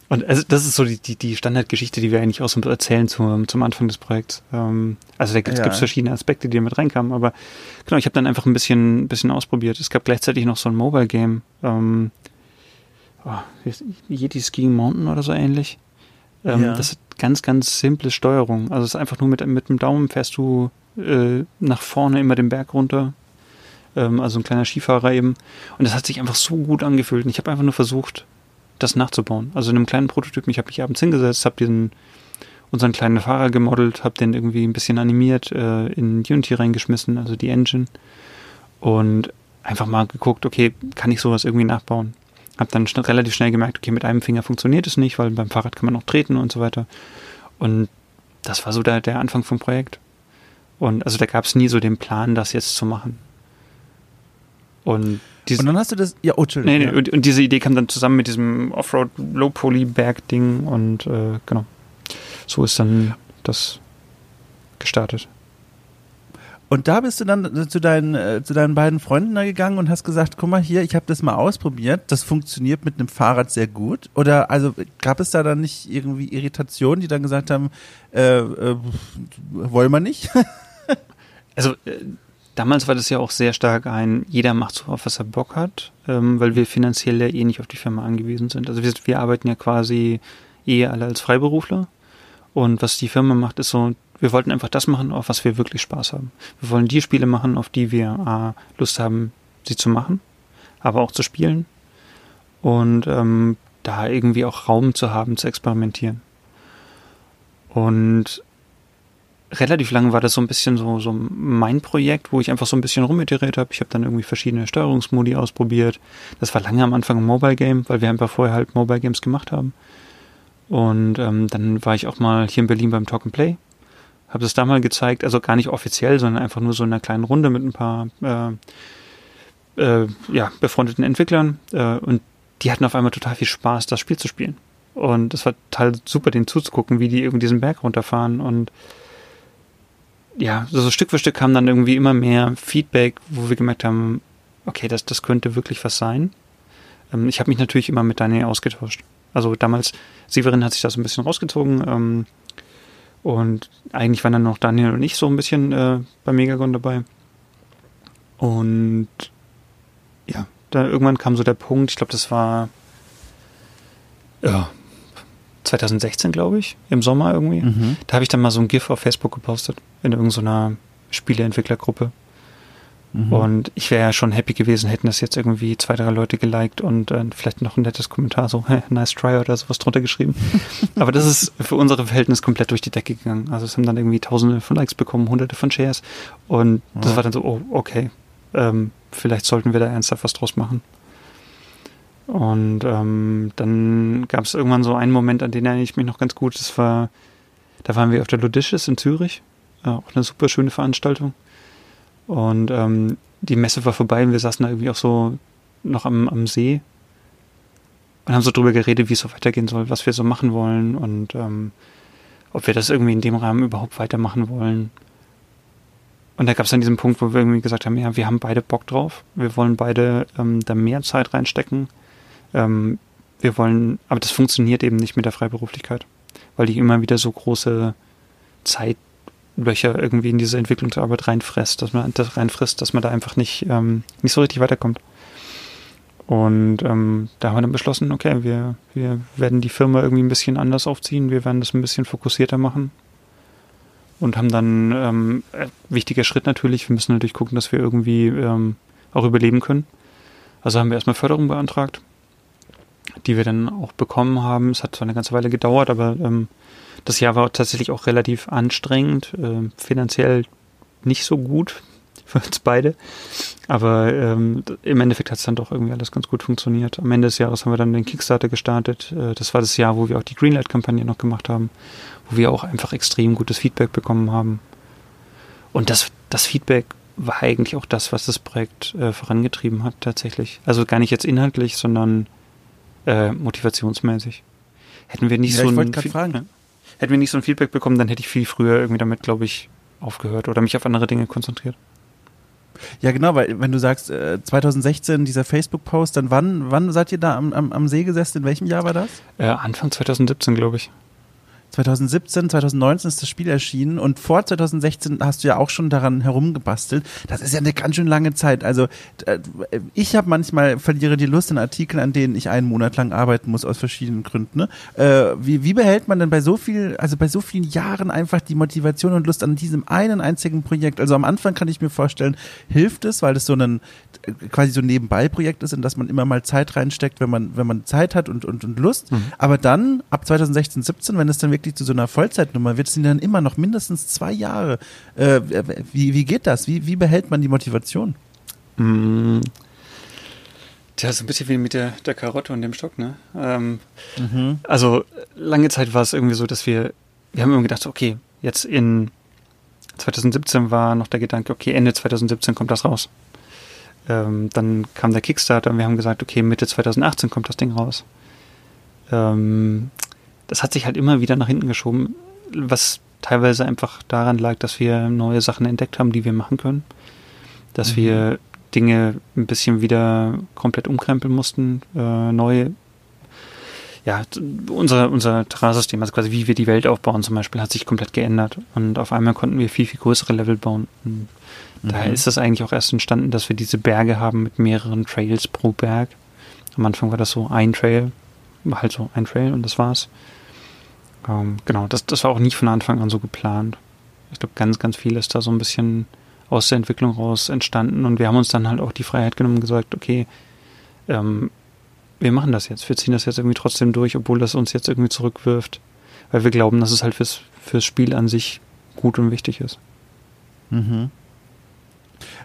Und also das ist so die, die, die Standardgeschichte, die wir eigentlich auch so erzählen zum, zum Anfang des Projekts. Ähm, also da gibt es ja. verschiedene Aspekte, die da mit reinkamen, aber genau, ich habe dann einfach ein bisschen, bisschen ausprobiert. Es gab gleichzeitig noch so ein Mobile-Game, ähm, oh, Yeti Skiing Mountain oder so ähnlich. Ähm, ja. Das ist ganz, ganz simple Steuerung. Also es ist einfach nur mit, mit dem Daumen fährst du äh, nach vorne immer den Berg runter. Ähm, also ein kleiner Skifahrer eben. Und das hat sich einfach so gut angefühlt. Und ich habe einfach nur versucht, das nachzubauen. Also in einem kleinen Prototypen, ich habe mich abends hingesetzt, habe diesen unseren kleinen Fahrer gemodelt, habe den irgendwie ein bisschen animiert, äh, in Unity reingeschmissen, also die Engine und einfach mal geguckt, okay, kann ich sowas irgendwie nachbauen? Hab dann schn relativ schnell gemerkt, okay, mit einem Finger funktioniert es nicht, weil beim Fahrrad kann man noch treten und so weiter. Und das war so der, der Anfang vom Projekt. Und also da gab es nie so den Plan, das jetzt zu machen. Und, und dann hast du das, ja, oh, Entschuldigung. Nee, nee, und, und, diese Idee kam dann zusammen mit diesem Offroad Low Poly Berg Ding und äh, genau. So ist dann das gestartet. Und da bist du dann zu deinen, äh, zu deinen beiden Freunden da gegangen und hast gesagt, guck mal hier, ich habe das mal ausprobiert, das funktioniert mit einem Fahrrad sehr gut. Oder also gab es da dann nicht irgendwie Irritationen, die dann gesagt haben, äh, äh, wollen wir nicht? <laughs> also äh, damals war das ja auch sehr stark ein, jeder macht so auf, was er Bock hat, ähm, weil wir finanziell ja eh nicht auf die Firma angewiesen sind. Also wir, wir arbeiten ja quasi eh alle als Freiberufler. Und was die Firma macht, ist so, wir wollten einfach das machen, auf was wir wirklich Spaß haben. Wir wollen die Spiele machen, auf die wir A, Lust haben, sie zu machen, aber auch zu spielen. Und ähm, da irgendwie auch Raum zu haben, zu experimentieren. Und relativ lang war das so ein bisschen so, so mein Projekt, wo ich einfach so ein bisschen rumiteriert habe. Ich habe dann irgendwie verschiedene Steuerungsmodi ausprobiert. Das war lange am Anfang ein Mobile Game, weil wir einfach vorher halt Mobile Games gemacht haben. Und ähm, dann war ich auch mal hier in Berlin beim Talk and Play habe das da mal gezeigt, also gar nicht offiziell, sondern einfach nur so in einer kleinen Runde mit ein paar äh, äh, ja, befreundeten Entwicklern äh, und die hatten auf einmal total viel Spaß, das Spiel zu spielen. Und es war total super, denen zuzugucken, wie die irgendwie diesen Berg runterfahren und ja, so, Stück für Stück kam dann irgendwie immer mehr Feedback, wo wir gemerkt haben, okay, das, das könnte wirklich was sein. Ähm, ich habe mich natürlich immer mit Daniel ausgetauscht. Also damals, Severin hat sich da so ein bisschen rausgezogen, ähm, und eigentlich waren dann noch Daniel und ich so ein bisschen äh, bei Megagon dabei. Und ja, da irgendwann kam so der Punkt, ich glaube, das war ja, 2016, glaube ich, im Sommer irgendwie. Mhm. Da habe ich dann mal so ein GIF auf Facebook gepostet in irgendeiner Spieleentwicklergruppe. Mhm. Und ich wäre ja schon happy gewesen, hätten das jetzt irgendwie zwei, drei Leute geliked und äh, vielleicht noch ein nettes Kommentar, so, hey, <laughs> nice try oder sowas drunter geschrieben. <laughs> Aber das ist für unsere Verhältnisse komplett durch die Decke gegangen. Also es haben dann irgendwie tausende von Likes bekommen, hunderte von Shares. Und ja. das war dann so, oh, okay, ähm, vielleicht sollten wir da ernsthaft was draus machen. Und ähm, dann gab es irgendwann so einen Moment, an den erinnere ich mich noch ganz gut. Das war, da waren wir auf der Ludicious in Zürich. Äh, auch eine super schöne Veranstaltung. Und ähm, die Messe war vorbei und wir saßen da irgendwie auch so noch am, am See und haben so drüber geredet, wie es so weitergehen soll, was wir so machen wollen und ähm, ob wir das irgendwie in dem Rahmen überhaupt weitermachen wollen. Und da gab es dann diesen Punkt, wo wir irgendwie gesagt haben, ja, wir haben beide Bock drauf, wir wollen beide ähm, da mehr Zeit reinstecken. Ähm, wir wollen, aber das funktioniert eben nicht mit der Freiberuflichkeit, weil die immer wieder so große Zeit Löcher irgendwie in diese Entwicklungsarbeit reinfrisst, dass man das reinfrisst, dass man da einfach nicht, ähm, nicht so richtig weiterkommt. Und ähm, da haben wir dann beschlossen, okay, wir, wir werden die Firma irgendwie ein bisschen anders aufziehen, wir werden das ein bisschen fokussierter machen. Und haben dann, ähm, äh, wichtiger Schritt natürlich, wir müssen natürlich gucken, dass wir irgendwie ähm, auch überleben können. Also haben wir erstmal Förderung beantragt, die wir dann auch bekommen haben. Es hat zwar eine ganze Weile gedauert, aber ähm, das Jahr war tatsächlich auch relativ anstrengend, äh, finanziell nicht so gut <laughs> für uns beide. Aber ähm, im Endeffekt hat es dann doch irgendwie alles ganz gut funktioniert. Am Ende des Jahres haben wir dann den Kickstarter gestartet. Äh, das war das Jahr, wo wir auch die Greenlight-Kampagne noch gemacht haben, wo wir auch einfach extrem gutes Feedback bekommen haben. Und das, das Feedback war eigentlich auch das, was das Projekt äh, vorangetrieben hat, tatsächlich. Also gar nicht jetzt inhaltlich, sondern äh, motivationsmäßig. Hätten wir nicht ja, so ein. Fragen hätten wir nicht so ein Feedback bekommen, dann hätte ich viel früher irgendwie damit, glaube ich, aufgehört oder mich auf andere Dinge konzentriert. Ja, genau, weil wenn du sagst, äh, 2016 dieser Facebook-Post, dann wann, wann seid ihr da am, am, am See gesessen? In welchem Jahr war das? Äh, Anfang 2017, glaube ich. 2017, 2019 ist das Spiel erschienen und vor 2016 hast du ja auch schon daran herumgebastelt. Das ist ja eine ganz schön lange Zeit. Also äh, ich habe manchmal verliere die Lust in Artikeln, an denen ich einen Monat lang arbeiten muss aus verschiedenen Gründen. Ne? Äh, wie, wie behält man denn bei so viel, also bei so vielen Jahren einfach die Motivation und Lust an diesem einen einzigen Projekt? Also am Anfang kann ich mir vorstellen, hilft es, weil das so ein quasi so ein Nebenbei-Projekt ist, in das man immer mal Zeit reinsteckt, wenn man wenn man Zeit hat und und, und Lust. Mhm. Aber dann ab 2016, 17, wenn es dann wirklich zu so einer Vollzeitnummer wird, sind dann immer noch mindestens zwei Jahre. Äh, wie, wie geht das? Wie, wie behält man die Motivation? Mm. Tja, so ein bisschen wie mit der, der Karotte und dem Stock, ne? Ähm, mhm. Also lange Zeit war es irgendwie so, dass wir, wir haben immer gedacht, okay, jetzt in 2017 war noch der Gedanke, okay, Ende 2017 kommt das raus. Ähm, dann kam der Kickstarter und wir haben gesagt, okay, Mitte 2018 kommt das Ding raus. Ähm, das hat sich halt immer wieder nach hinten geschoben, was teilweise einfach daran lag, dass wir neue Sachen entdeckt haben, die wir machen können. Dass mhm. wir Dinge ein bisschen wieder komplett umkrempeln mussten, äh, neue ja, unser, unser Terrassystem, also quasi wie wir die Welt aufbauen zum Beispiel, hat sich komplett geändert. Und auf einmal konnten wir viel, viel größere Level bauen. Und mhm. daher ist das eigentlich auch erst entstanden, dass wir diese Berge haben mit mehreren Trails pro Berg. Am Anfang war das so ein Trail, halt so ein Trail und das war's. Ähm, genau, das, das war auch nicht von Anfang an so geplant. Ich glaube, ganz, ganz viel ist da so ein bisschen aus der Entwicklung raus entstanden und wir haben uns dann halt auch die Freiheit genommen und gesagt, okay, ähm, wir machen das jetzt, wir ziehen das jetzt irgendwie trotzdem durch, obwohl das uns jetzt irgendwie zurückwirft, weil wir glauben, dass es halt fürs, fürs Spiel an sich gut und wichtig ist. Mhm.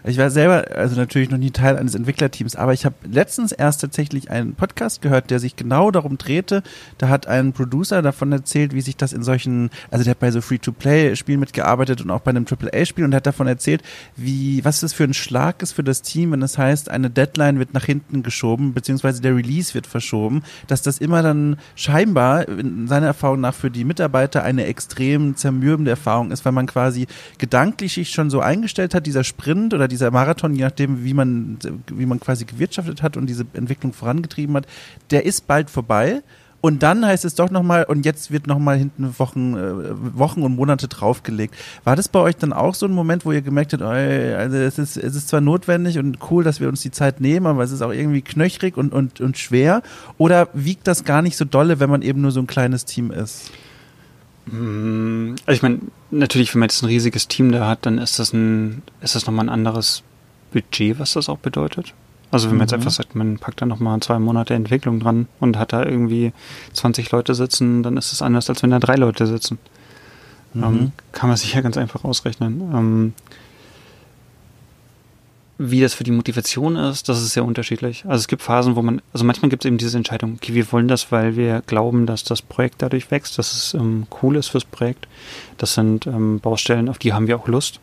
Ich war selber, also natürlich noch nie Teil eines Entwicklerteams, aber ich habe letztens erst tatsächlich einen Podcast gehört, der sich genau darum drehte. Da hat ein Producer davon erzählt, wie sich das in solchen, also der hat bei so Free-to-Play-Spielen mitgearbeitet und auch bei einem AAA-Spiel und hat davon erzählt, wie, was das für ein Schlag ist für das Team, wenn es das heißt, eine Deadline wird nach hinten geschoben, beziehungsweise der Release wird verschoben, dass das immer dann scheinbar in seiner Erfahrung nach für die Mitarbeiter eine extrem zermürbende Erfahrung ist, weil man quasi gedanklich sich schon so eingestellt hat, dieser Sprint oder dieser Marathon, je nachdem, wie man, wie man quasi gewirtschaftet hat und diese Entwicklung vorangetrieben hat, der ist bald vorbei. Und dann heißt es doch nochmal, und jetzt wird nochmal hinten Wochen, äh, Wochen und Monate draufgelegt. War das bei euch dann auch so ein Moment, wo ihr gemerkt habt, also es ist, es ist zwar notwendig und cool, dass wir uns die Zeit nehmen, aber es ist auch irgendwie knöchrig und, und, und schwer? Oder wiegt das gar nicht so dolle, wenn man eben nur so ein kleines Team ist? Also ich meine, natürlich, wenn man jetzt ein riesiges Team da hat, dann ist das ein, ist das nochmal ein anderes Budget, was das auch bedeutet. Also wenn man mhm. jetzt einfach sagt, man packt da nochmal zwei Monate Entwicklung dran und hat da irgendwie 20 Leute sitzen, dann ist es anders, als wenn da drei Leute sitzen. Mhm. Ähm, kann man sich ja ganz einfach ausrechnen. Ähm, wie das für die Motivation ist, das ist sehr unterschiedlich. Also es gibt Phasen, wo man, also manchmal gibt es eben diese Entscheidung, okay, wir wollen das, weil wir glauben, dass das Projekt dadurch wächst, dass es ähm, cool ist fürs Projekt. Das sind ähm, Baustellen, auf die haben wir auch Lust.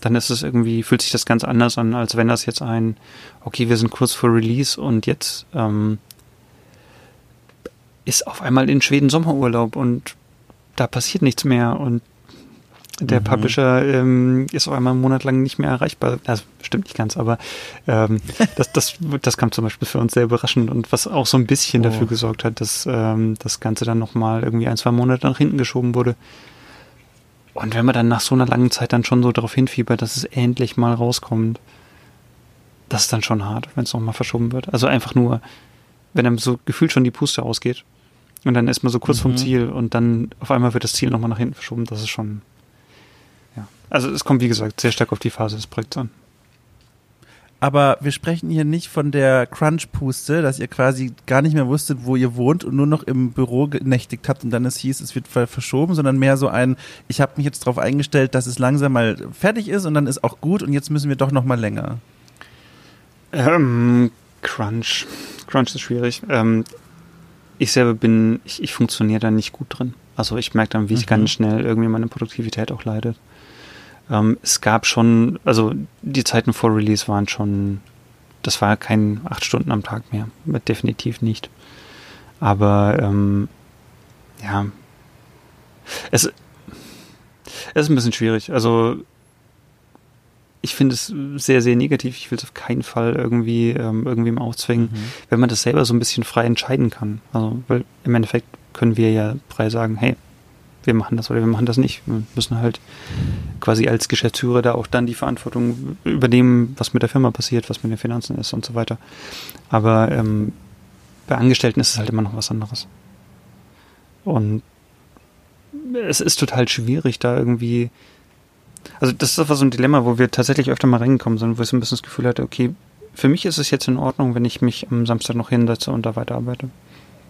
Dann ist es irgendwie, fühlt sich das ganz anders an, als wenn das jetzt ein, okay, wir sind kurz vor Release und jetzt ähm, ist auf einmal in Schweden Sommerurlaub und da passiert nichts mehr und der mhm. Publisher ähm, ist auf einmal einen Monat lang nicht mehr erreichbar. Das stimmt nicht ganz, aber ähm, <laughs> das, das, das kam zum Beispiel für uns sehr überraschend und was auch so ein bisschen oh. dafür gesorgt hat, dass ähm, das Ganze dann nochmal irgendwie ein, zwei Monate nach hinten geschoben wurde. Und wenn man dann nach so einer langen Zeit dann schon so darauf hinfiebert, dass es endlich mal rauskommt, das ist dann schon hart, wenn es nochmal verschoben wird. Also einfach nur, wenn einem so gefühlt schon die Puste ausgeht und dann ist man so kurz mhm. vom Ziel und dann auf einmal wird das Ziel nochmal nach hinten verschoben, das ist schon also es kommt, wie gesagt, sehr stark auf die Phase des Projekts an. Aber wir sprechen hier nicht von der Crunch-Puste, dass ihr quasi gar nicht mehr wusstet, wo ihr wohnt und nur noch im Büro genächtigt habt und dann es hieß, es wird verschoben, sondern mehr so ein, ich habe mich jetzt darauf eingestellt, dass es langsam mal fertig ist und dann ist auch gut und jetzt müssen wir doch noch mal länger. Ähm, Crunch. Crunch ist schwierig. Ähm, ich selber bin, ich, ich funktioniere da nicht gut drin. Also ich merke dann, wie ich mhm. ganz schnell irgendwie meine Produktivität auch leidet. Ähm, es gab schon, also die Zeiten vor Release waren schon, das war kein acht Stunden am Tag mehr, definitiv nicht. Aber ähm, ja, es, es ist ein bisschen schwierig. Also ich finde es sehr, sehr negativ. Ich will es auf keinen Fall irgendwie ähm, irgendwem aufzwingen, mhm. wenn man das selber so ein bisschen frei entscheiden kann. Also, weil im Endeffekt können wir ja frei sagen, hey, wir machen das oder wir machen das nicht. Wir müssen halt quasi als Geschäftsführer da auch dann die Verantwortung übernehmen, was mit der Firma passiert, was mit den Finanzen ist und so weiter. Aber ähm, bei Angestellten ist es halt immer noch was anderes. Und es ist total schwierig, da irgendwie. Also, das ist so ein Dilemma, wo wir tatsächlich öfter mal reingekommen sind, wo ich so ein bisschen das Gefühl hatte, okay, für mich ist es jetzt in Ordnung, wenn ich mich am Samstag noch hinsetze und da weiterarbeite.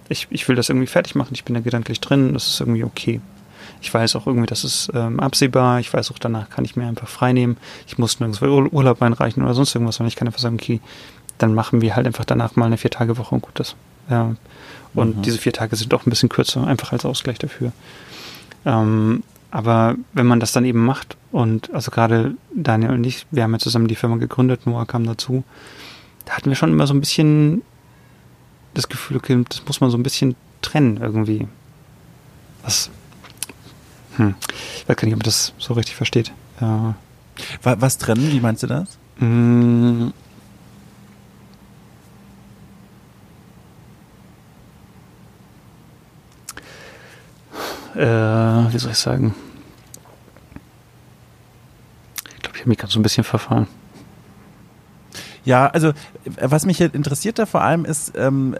Ich, ich will das irgendwie fertig machen, ich bin da gedanklich drin, das ist irgendwie okay. Ich weiß auch irgendwie, das ist ähm, absehbar, ich weiß auch, danach kann ich mir einfach frei nehmen. Ich muss nirgendwo Urlaub einreichen oder sonst irgendwas, sondern ich kann einfach sagen, okay, dann machen wir halt einfach danach mal eine Vier-Tage-Woche und gut ist. Ja. Und mhm. diese vier Tage sind auch ein bisschen kürzer, einfach als Ausgleich dafür. Ähm, aber wenn man das dann eben macht und also gerade Daniel und ich, wir haben ja zusammen die Firma gegründet, Noah kam dazu, da hatten wir schon immer so ein bisschen das Gefühl, okay, das muss man so ein bisschen trennen irgendwie. Was, hm, ich weiß gar nicht, ob man das so richtig versteht. Ja. Was trennen, wie meinst du das? Mmh äh, wie soll ich sagen? Ich glaube, ich habe mich gerade so ein bisschen verfahren. Ja, also was mich interessiert da vor allem ist, ähm,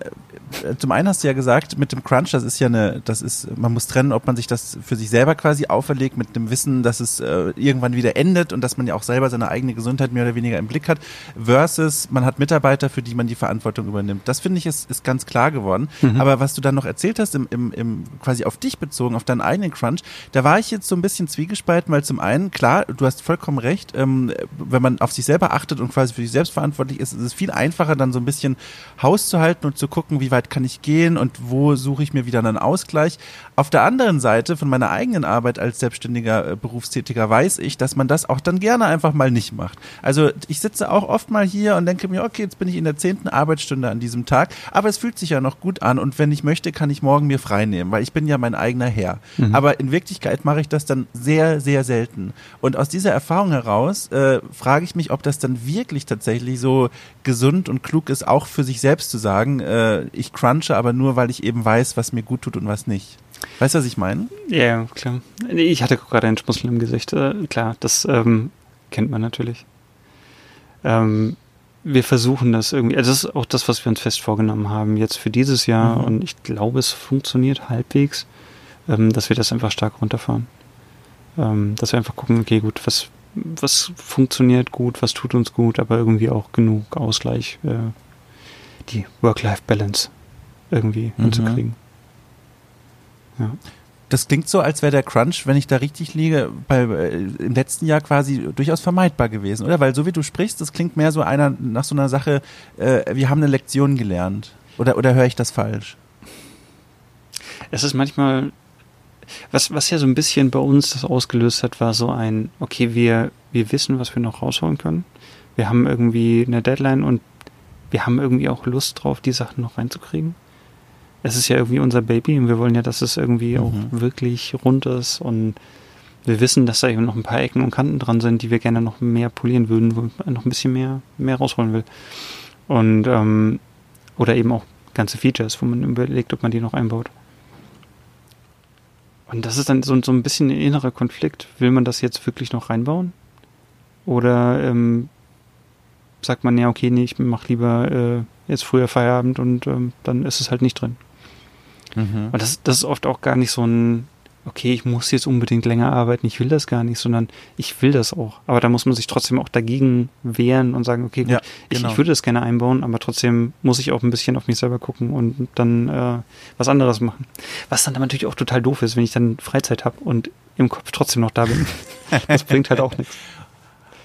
zum einen hast du ja gesagt, mit dem Crunch, das ist ja eine, das ist, man muss trennen, ob man sich das für sich selber quasi auferlegt, mit dem Wissen, dass es äh, irgendwann wieder endet und dass man ja auch selber seine eigene Gesundheit mehr oder weniger im Blick hat, versus man hat Mitarbeiter, für die man die Verantwortung übernimmt. Das finde ich ist, ist ganz klar geworden. Mhm. Aber was du dann noch erzählt hast, im, im, im quasi auf dich bezogen, auf deinen eigenen Crunch, da war ich jetzt so ein bisschen zwiegespalten, weil zum einen, klar, du hast vollkommen recht, ähm, wenn man auf sich selber achtet und quasi für sich selbst verantwortlich verantwortlich ist, ist es viel einfacher, dann so ein bisschen Haus zu halten und zu gucken, wie weit kann ich gehen und wo suche ich mir wieder einen Ausgleich. Auf der anderen Seite von meiner eigenen Arbeit als selbstständiger äh, Berufstätiger weiß ich, dass man das auch dann gerne einfach mal nicht macht. Also ich sitze auch oft mal hier und denke mir, okay, jetzt bin ich in der zehnten Arbeitsstunde an diesem Tag, aber es fühlt sich ja noch gut an und wenn ich möchte, kann ich morgen mir frei nehmen, weil ich bin ja mein eigener Herr. Mhm. Aber in Wirklichkeit mache ich das dann sehr, sehr selten. Und aus dieser Erfahrung heraus äh, frage ich mich, ob das dann wirklich tatsächlich so so gesund und klug ist, auch für sich selbst zu sagen, äh, ich crunche, aber nur, weil ich eben weiß, was mir gut tut und was nicht. Weißt du, was ich meine? Ja, klar. Ich hatte gerade einen Schmussel im Gesicht. Äh, klar, das ähm, kennt man natürlich. Ähm, wir versuchen das irgendwie, also das ist auch das, was wir uns fest vorgenommen haben jetzt für dieses Jahr mhm. und ich glaube, es funktioniert halbwegs, ähm, dass wir das einfach stark runterfahren. Ähm, dass wir einfach gucken, okay, gut, was, was funktioniert gut, was tut uns gut, aber irgendwie auch genug Ausgleich, äh, die Work-Life-Balance irgendwie mhm. hinzukriegen. Ja. Das klingt so, als wäre der Crunch, wenn ich da richtig liege, bei, äh, im letzten Jahr quasi durchaus vermeidbar gewesen, oder? Weil so wie du sprichst, das klingt mehr so einer nach so einer Sache, äh, wir haben eine Lektion gelernt. Oder, oder höre ich das falsch? Es ist manchmal was, was ja so ein bisschen bei uns das ausgelöst hat, war so ein, okay, wir, wir wissen, was wir noch rausholen können. Wir haben irgendwie eine Deadline und wir haben irgendwie auch Lust drauf, die Sachen noch reinzukriegen. Es ist ja irgendwie unser Baby und wir wollen ja, dass es irgendwie mhm. auch wirklich rund ist und wir wissen, dass da eben noch ein paar Ecken und Kanten dran sind, die wir gerne noch mehr polieren würden, wo man noch ein bisschen mehr, mehr rausholen will. Und, ähm, oder eben auch ganze Features, wo man überlegt, ob man die noch einbaut. Und das ist dann so, so ein bisschen ein innerer Konflikt. Will man das jetzt wirklich noch reinbauen? Oder ähm, sagt man, ja, okay, nee, ich mach lieber äh, jetzt früher Feierabend und ähm, dann ist es halt nicht drin. Mhm. Und das, das ist oft auch gar nicht so ein okay, ich muss jetzt unbedingt länger arbeiten, ich will das gar nicht, sondern ich will das auch. Aber da muss man sich trotzdem auch dagegen wehren und sagen, okay, gut, ja, genau. ich, ich, würde das gerne einbauen, aber trotzdem muss ich auch ein bisschen auf mich selber gucken und dann äh, was anderes machen. Was dann natürlich auch total doof ist, wenn ich dann Freizeit habe und im Kopf trotzdem noch da bin. <laughs> das bringt halt auch nichts.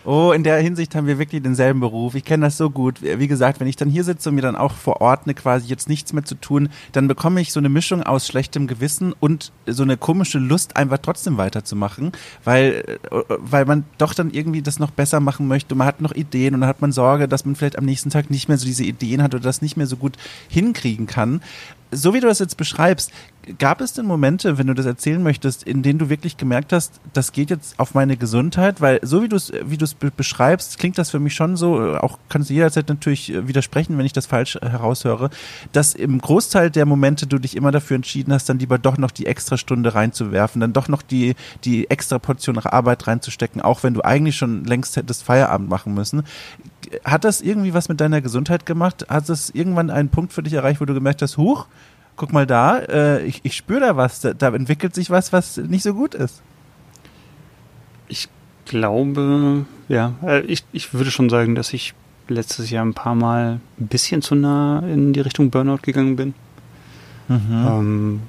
Oh, in der Hinsicht haben wir wirklich denselben Beruf. Ich kenne das so gut. Wie gesagt, wenn ich dann hier sitze und mir dann auch vor Ort ne, quasi jetzt nichts mehr zu tun, dann bekomme ich so eine Mischung aus schlechtem Gewissen und so eine komische Lust, einfach trotzdem weiterzumachen, weil, äh, weil man doch dann irgendwie das noch besser machen möchte und man hat noch Ideen und dann hat man Sorge, dass man vielleicht am nächsten Tag nicht mehr so diese Ideen hat oder das nicht mehr so gut hinkriegen kann so wie du das jetzt beschreibst, Gab es denn Momente, wenn du das erzählen möchtest, in denen du wirklich gemerkt hast, das geht jetzt auf meine Gesundheit? Weil so wie du es wie du es beschreibst, klingt das für mich schon so, auch kannst du jederzeit natürlich äh, widersprechen, wenn ich das falsch äh, heraushöre, dass im Großteil der Momente du dich immer dafür entschieden hast, dann lieber doch noch die extra Stunde reinzuwerfen, dann doch noch die, die extra Portion nach Arbeit reinzustecken, auch wenn du eigentlich schon längst hättest Feierabend machen müssen. Hat das irgendwie was mit deiner Gesundheit gemacht? Hat es irgendwann einen Punkt für dich erreicht, wo du gemerkt hast, huch, guck mal da, äh, ich, ich spüre da was, da, da entwickelt sich was, was nicht so gut ist. Ich glaube, ja, äh, ich, ich würde schon sagen, dass ich letztes Jahr ein paar Mal ein bisschen zu nah in die Richtung Burnout gegangen bin. Mhm. Ähm,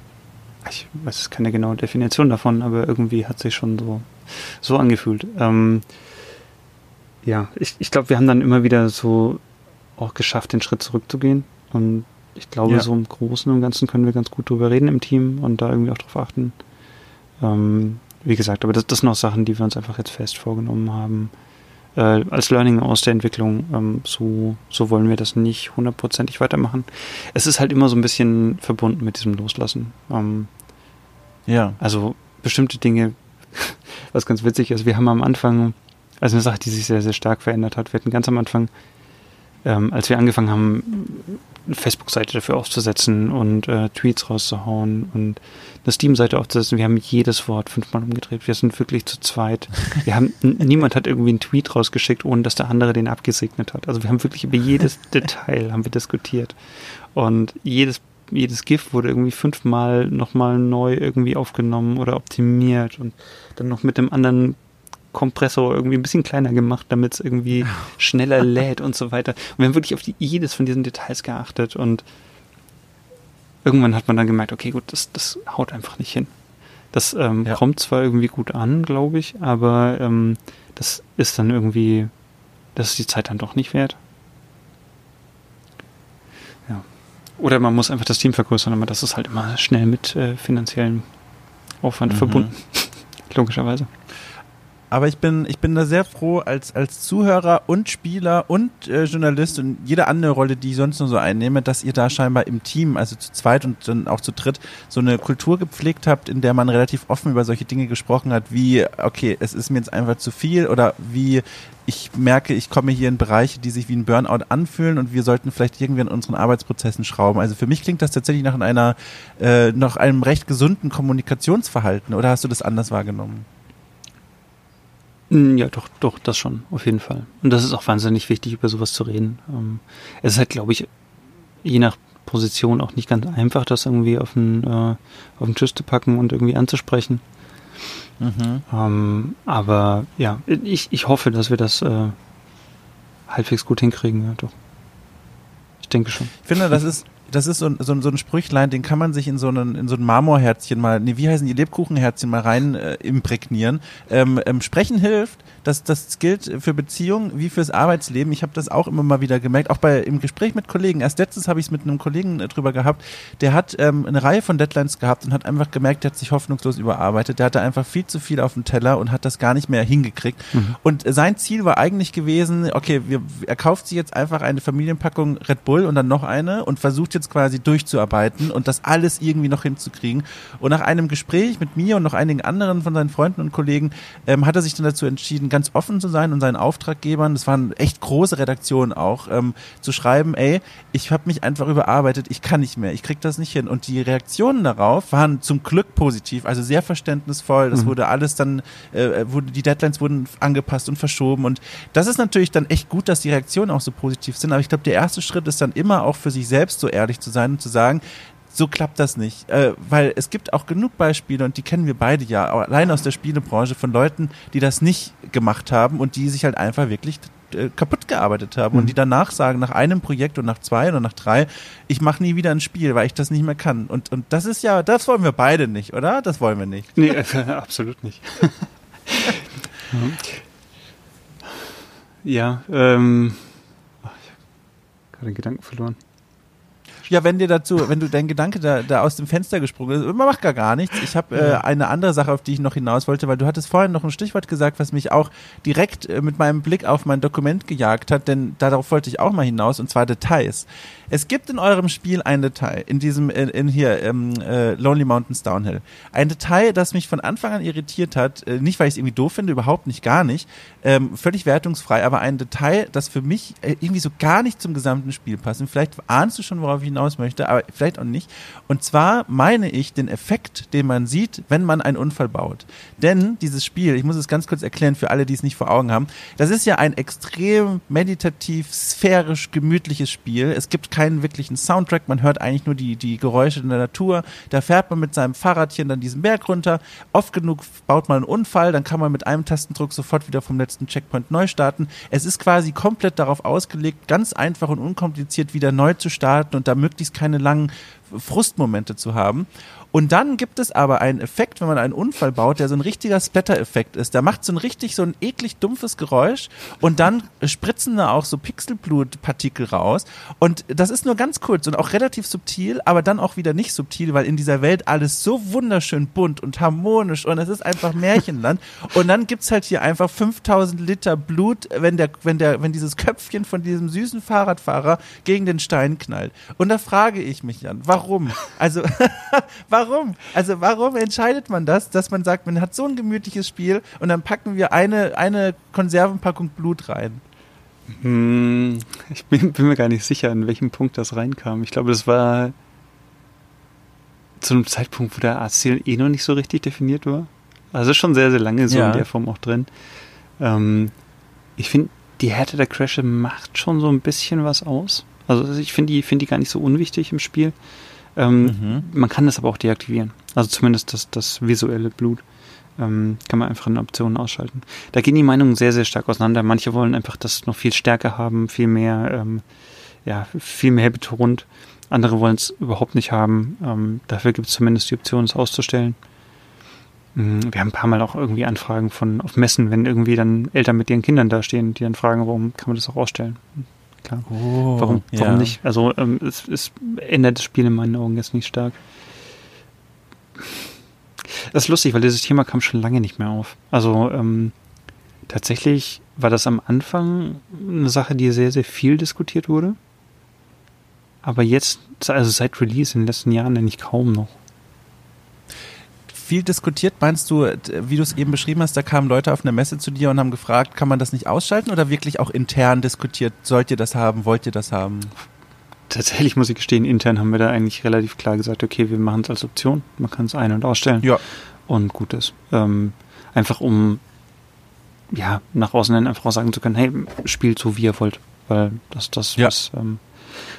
ich weiß keine genaue Definition davon, aber irgendwie hat sich schon so, so angefühlt. Ähm, ja, ich, ich glaube, wir haben dann immer wieder so auch geschafft, den Schritt zurückzugehen und ich glaube, ja. so im Großen und Ganzen können wir ganz gut drüber reden im Team und da irgendwie auch drauf achten. Ähm, wie gesagt, aber das, das sind auch Sachen, die wir uns einfach jetzt fest vorgenommen haben. Äh, als Learning aus der Entwicklung, ähm, so, so wollen wir das nicht hundertprozentig weitermachen. Es ist halt immer so ein bisschen verbunden mit diesem Loslassen. Ähm, ja. Also bestimmte Dinge, <laughs> was ganz witzig ist, wir haben am Anfang, also eine Sache, die sich sehr, sehr stark verändert hat, wir hatten ganz am Anfang ähm, als wir angefangen haben, eine Facebook-Seite dafür aufzusetzen und äh, Tweets rauszuhauen und eine Steam-Seite aufzusetzen. Wir haben jedes Wort fünfmal umgedreht. Wir sind wirklich zu zweit. <laughs> Wir haben, niemand hat irgendwie einen Tweet rausgeschickt, ohne dass der andere den abgesegnet hat. Also wir haben wirklich über jedes <laughs> Detail haben wir diskutiert. Und jedes, jedes GIF wurde irgendwie fünfmal nochmal neu irgendwie aufgenommen oder optimiert und dann noch mit dem anderen Kompressor irgendwie ein bisschen kleiner gemacht, damit es irgendwie <laughs> schneller lädt und so weiter. Und wir haben wirklich auf die, jedes von diesen Details geachtet und irgendwann hat man dann gemerkt, okay, gut, das, das haut einfach nicht hin. Das ähm, ja. kommt zwar irgendwie gut an, glaube ich, aber ähm, das ist dann irgendwie, das ist die Zeit dann doch nicht wert. Ja. Oder man muss einfach das Team vergrößern, aber das ist halt immer schnell mit äh, finanziellem Aufwand mhm. verbunden. <laughs> Logischerweise. Aber ich bin, ich bin da sehr froh als, als Zuhörer und Spieler und äh, Journalist und jede andere Rolle, die ich sonst nur so einnehme, dass ihr da scheinbar im Team, also zu zweit und dann auch zu dritt, so eine Kultur gepflegt habt, in der man relativ offen über solche Dinge gesprochen hat, wie, okay, es ist mir jetzt einfach zu viel oder wie ich merke, ich komme hier in Bereiche, die sich wie ein Burnout anfühlen und wir sollten vielleicht irgendwie an unseren Arbeitsprozessen schrauben. Also für mich klingt das tatsächlich nach einer, äh, nach einem recht gesunden Kommunikationsverhalten oder hast du das anders wahrgenommen? Mm, ja, doch, doch, das schon, auf jeden Fall. Und das ist auch wahnsinnig wichtig, über sowas zu reden. Ähm, es ist halt, glaube ich, je nach Position auch nicht ganz einfach, das irgendwie auf den, äh, auf den Tisch zu packen und irgendwie anzusprechen. Mhm. Ähm, aber ja, ich, ich hoffe, dass wir das äh, halbwegs gut hinkriegen, ja, doch. Ich denke schon. Ich finde, das ist, das ist so, so, so ein Sprüchlein, den kann man sich in so, einen, in so ein Marmorherzchen mal, nee, wie heißen die Lebkuchenherzchen mal rein äh, imprägnieren. Ähm, ähm, Sprechen hilft, das, das gilt für Beziehungen wie fürs Arbeitsleben. Ich habe das auch immer mal wieder gemerkt, auch bei im Gespräch mit Kollegen. Erst letztes habe ich es mit einem Kollegen äh, drüber gehabt, der hat ähm, eine Reihe von Deadlines gehabt und hat einfach gemerkt, der hat sich hoffnungslos überarbeitet. Der hatte einfach viel zu viel auf dem Teller und hat das gar nicht mehr hingekriegt. Mhm. Und sein Ziel war eigentlich gewesen, okay, wir, er kauft sich jetzt einfach eine Familienpackung Red Bull und dann noch eine und versucht jetzt quasi durchzuarbeiten und das alles irgendwie noch hinzukriegen. Und nach einem Gespräch mit mir und noch einigen anderen von seinen Freunden und Kollegen ähm, hat er sich dann dazu entschieden, ganz offen zu sein und seinen Auftraggebern, das waren echt große Redaktionen auch, ähm, zu schreiben, ey, ich habe mich einfach überarbeitet, ich kann nicht mehr, ich krieg das nicht hin. Und die Reaktionen darauf waren zum Glück positiv, also sehr verständnisvoll. Das mhm. wurde alles dann, äh, wurde, die Deadlines wurden angepasst und verschoben. Und das ist natürlich dann echt gut, dass die Reaktionen auch so positiv sind. Aber ich glaube, der erste Schritt ist dann immer auch für sich selbst so ehrlich zu sein und zu sagen, so klappt das nicht. Äh, weil es gibt auch genug Beispiele, und die kennen wir beide ja, allein aus der Spielebranche, von Leuten, die das nicht gemacht haben und die sich halt einfach wirklich äh, kaputt gearbeitet haben mhm. und die danach sagen, nach einem Projekt und nach zwei oder nach drei, ich mache nie wieder ein Spiel, weil ich das nicht mehr kann. Und, und das ist ja, das wollen wir beide nicht, oder? Das wollen wir nicht. Nee, <laughs> absolut nicht. <laughs> ja, ähm, ich habe gerade den Gedanken verloren. Ja, wenn dir dazu, wenn du dein Gedanke da, da aus dem Fenster gesprungen ist, man macht gar gar nichts. Ich habe äh, eine andere Sache, auf die ich noch hinaus wollte, weil du hattest vorhin noch ein Stichwort gesagt, was mich auch direkt äh, mit meinem Blick auf mein Dokument gejagt hat, denn darauf wollte ich auch mal hinaus, und zwar Details. Es gibt in eurem Spiel ein Detail, in diesem, in, in hier, ähm, äh, Lonely Mountains Downhill. Ein Detail, das mich von Anfang an irritiert hat, äh, nicht weil ich es irgendwie doof finde, überhaupt nicht, gar nicht, ähm, völlig wertungsfrei, aber ein Detail, das für mich äh, irgendwie so gar nicht zum gesamten Spiel passt. Und vielleicht ahnst du schon, worauf ich hinaus möchte, aber vielleicht auch nicht. Und zwar meine ich den Effekt, den man sieht, wenn man einen Unfall baut. Denn dieses Spiel, ich muss es ganz kurz erklären für alle, die es nicht vor Augen haben, das ist ja ein extrem meditativ, sphärisch, gemütliches Spiel. Es gibt keinen wirklichen Soundtrack, man hört eigentlich nur die, die Geräusche in der Natur. Da fährt man mit seinem Fahrradchen dann diesen Berg runter. Oft genug baut man einen Unfall, dann kann man mit einem Tastendruck sofort wieder vom letzten Checkpoint neu starten. Es ist quasi komplett darauf ausgelegt, ganz einfach und unkompliziert wieder neu zu starten und da möglichst keine langen Frustmomente zu haben. Und dann gibt es aber einen Effekt, wenn man einen Unfall baut, der so ein richtiger Splatter-Effekt ist. Der macht so ein richtig, so ein eklig dumpfes Geräusch und dann spritzen da auch so Pixelblutpartikel raus. Und das ist nur ganz kurz und auch relativ subtil, aber dann auch wieder nicht subtil, weil in dieser Welt alles so wunderschön bunt und harmonisch und es ist einfach Märchenland. und dann gibt's halt hier einfach 5000 Liter Blut, wenn der, wenn der, wenn dieses Köpfchen von diesem süßen Fahrradfahrer gegen den Stein knallt. Und da frage ich mich dann, warum? Also, <laughs> warum? Warum? Also warum entscheidet man das, dass man sagt, man hat so ein gemütliches Spiel und dann packen wir eine, eine Konservenpackung Blut rein? Hm, ich bin, bin, mir gar nicht sicher, an welchem Punkt das reinkam. Ich glaube, das war zu einem Zeitpunkt, wo der Erzählen eh noch nicht so richtig definiert war. Also schon sehr, sehr lange so ja. in der Form auch drin. Ähm, ich finde, die Härte der Crashe macht schon so ein bisschen was aus. Also ich finde die, find die gar nicht so unwichtig im Spiel. Ähm, mhm. Man kann das aber auch deaktivieren. Also zumindest das, das visuelle Blut ähm, kann man einfach in Optionen ausschalten. Da gehen die Meinungen sehr, sehr stark auseinander. Manche wollen einfach das noch viel stärker haben, viel mehr, ähm, ja, viel mehr betont. Andere wollen es überhaupt nicht haben. Ähm, dafür gibt es zumindest die Option, es auszustellen. Mhm, wir haben ein paar Mal auch irgendwie Anfragen von auf Messen, wenn irgendwie dann Eltern mit ihren Kindern da stehen, die dann fragen, warum kann man das auch ausstellen? Klar. Oh, warum, warum ja. nicht? Also ähm, es, es ändert das Spiel in meinen Augen jetzt nicht stark. Das ist lustig, weil dieses Thema kam schon lange nicht mehr auf. Also ähm, tatsächlich war das am Anfang eine Sache, die sehr, sehr viel diskutiert wurde. Aber jetzt, also seit Release in den letzten Jahren, eigentlich kaum noch viel diskutiert? Meinst du, wie du es eben beschrieben hast, da kamen Leute auf eine Messe zu dir und haben gefragt, kann man das nicht ausschalten oder wirklich auch intern diskutiert, sollt ihr das haben, wollt ihr das haben? Tatsächlich muss ich gestehen, intern haben wir da eigentlich relativ klar gesagt, okay, wir machen es als Option, man kann es ein- und ausstellen. Ja. Und gut ist. Ähm, einfach um ja, nach außen hin einfach auch sagen zu können, hey, spielt so, wie ihr wollt. Weil das das, ja. was ähm,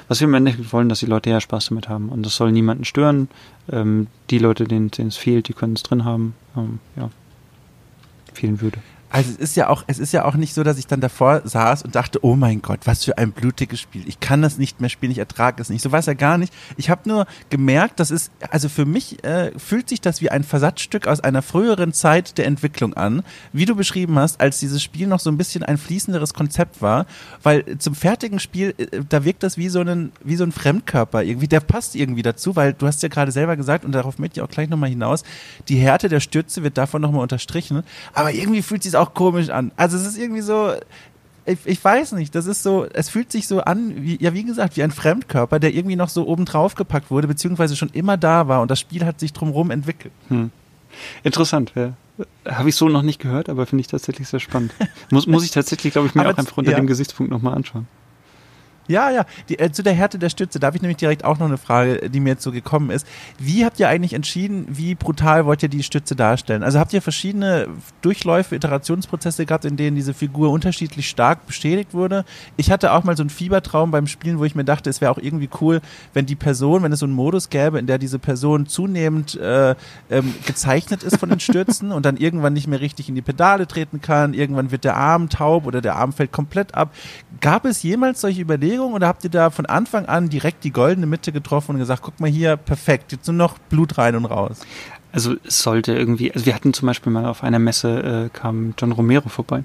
was wir im Endeffekt wollen, dass die Leute ja Spaß damit haben. Und das soll niemanden stören. Ähm, die Leute, denen es fehlt, die können es drin haben. Ähm, ja, fehlen würde. Also es ist ja auch, es ist ja auch nicht so, dass ich dann davor saß und dachte, oh mein Gott, was für ein blutiges Spiel. Ich kann das nicht mehr spielen, ich ertrage es nicht. So war es ja gar nicht. Ich habe nur gemerkt, das ist, also für mich äh, fühlt sich das wie ein Versatzstück aus einer früheren Zeit der Entwicklung an, wie du beschrieben hast, als dieses Spiel noch so ein bisschen ein fließenderes Konzept war, weil zum fertigen Spiel, äh, da wirkt das wie so ein, wie so ein Fremdkörper irgendwie, der passt irgendwie dazu, weil du hast ja gerade selber gesagt und darauf möchte ich auch gleich nochmal hinaus, die Härte der Stürze wird davon nochmal unterstrichen, aber irgendwie fühlt sich auch auch komisch an. Also es ist irgendwie so, ich, ich, weiß nicht, das ist so, es fühlt sich so an, wie, ja, wie gesagt, wie ein Fremdkörper, der irgendwie noch so oben drauf gepackt wurde, beziehungsweise schon immer da war und das Spiel hat sich drumherum entwickelt. Hm. Interessant, ja. Habe ich so noch nicht gehört, aber finde ich tatsächlich sehr spannend. muss, muss ich tatsächlich, glaube ich, mir aber auch einfach unter ja. dem Gesichtspunkt nochmal anschauen. Ja, ja. Die, äh, zu der Härte der Stütze darf ich nämlich direkt auch noch eine Frage, die mir jetzt so gekommen ist. Wie habt ihr eigentlich entschieden, wie brutal wollt ihr die Stütze darstellen? Also habt ihr verschiedene Durchläufe, Iterationsprozesse gehabt, in denen diese Figur unterschiedlich stark beschädigt wurde? Ich hatte auch mal so einen Fiebertraum beim Spielen, wo ich mir dachte, es wäre auch irgendwie cool, wenn die Person, wenn es so einen Modus gäbe, in der diese Person zunehmend äh, ähm, gezeichnet ist von den Stürzen und dann irgendwann nicht mehr richtig in die Pedale treten kann, irgendwann wird der Arm taub oder der Arm fällt komplett ab. Gab es jemals solche Überlegungen? Bewegung oder habt ihr da von Anfang an direkt die goldene Mitte getroffen und gesagt, guck mal hier, perfekt, jetzt nur noch Blut rein und raus? Also es sollte irgendwie, also wir hatten zum Beispiel mal auf einer Messe, äh, kam John Romero vorbei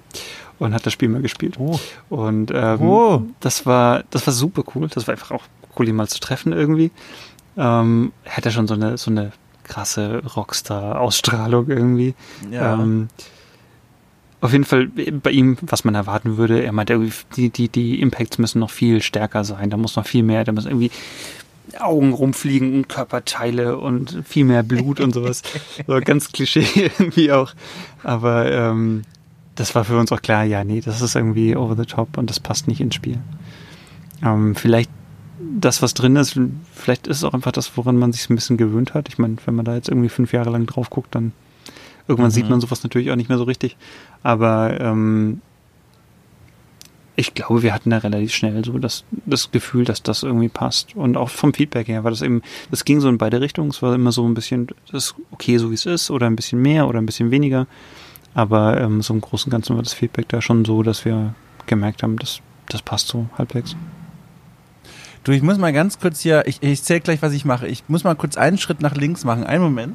und hat das Spiel mal gespielt. Oh. Und ähm, oh. das war, das war super cool. Das war einfach auch Brokkoli mal zu treffen irgendwie. Ähm, er hat ja schon so eine, so eine krasse Rockstar-Ausstrahlung irgendwie. Ja. Ähm, auf jeden Fall bei ihm, was man erwarten würde, er meint, die, die, die Impacts müssen noch viel stärker sein, da muss noch viel mehr, da muss irgendwie Augen rumfliegen und Körperteile und viel mehr Blut und sowas. <laughs> so ganz Klischee irgendwie auch. Aber ähm, das war für uns auch klar, ja, nee, das ist irgendwie over the top und das passt nicht ins Spiel. Ähm, vielleicht das, was drin ist, vielleicht ist es auch einfach das, woran man sich ein bisschen gewöhnt hat. Ich meine, wenn man da jetzt irgendwie fünf Jahre lang drauf guckt, dann irgendwann mhm. sieht man sowas natürlich auch nicht mehr so richtig. Aber ähm, ich glaube, wir hatten da relativ schnell so das, das Gefühl, dass das irgendwie passt. Und auch vom Feedback her war das eben, das ging so in beide Richtungen. Es war immer so ein bisschen, das ist okay, so wie es ist, oder ein bisschen mehr oder ein bisschen weniger. Aber ähm, so im Großen und Ganzen war das Feedback da schon so, dass wir gemerkt haben, dass das passt so halbwegs. Du, ich muss mal ganz kurz hier, ich, ich zähle gleich, was ich mache. Ich muss mal kurz einen Schritt nach links machen. Einen Moment.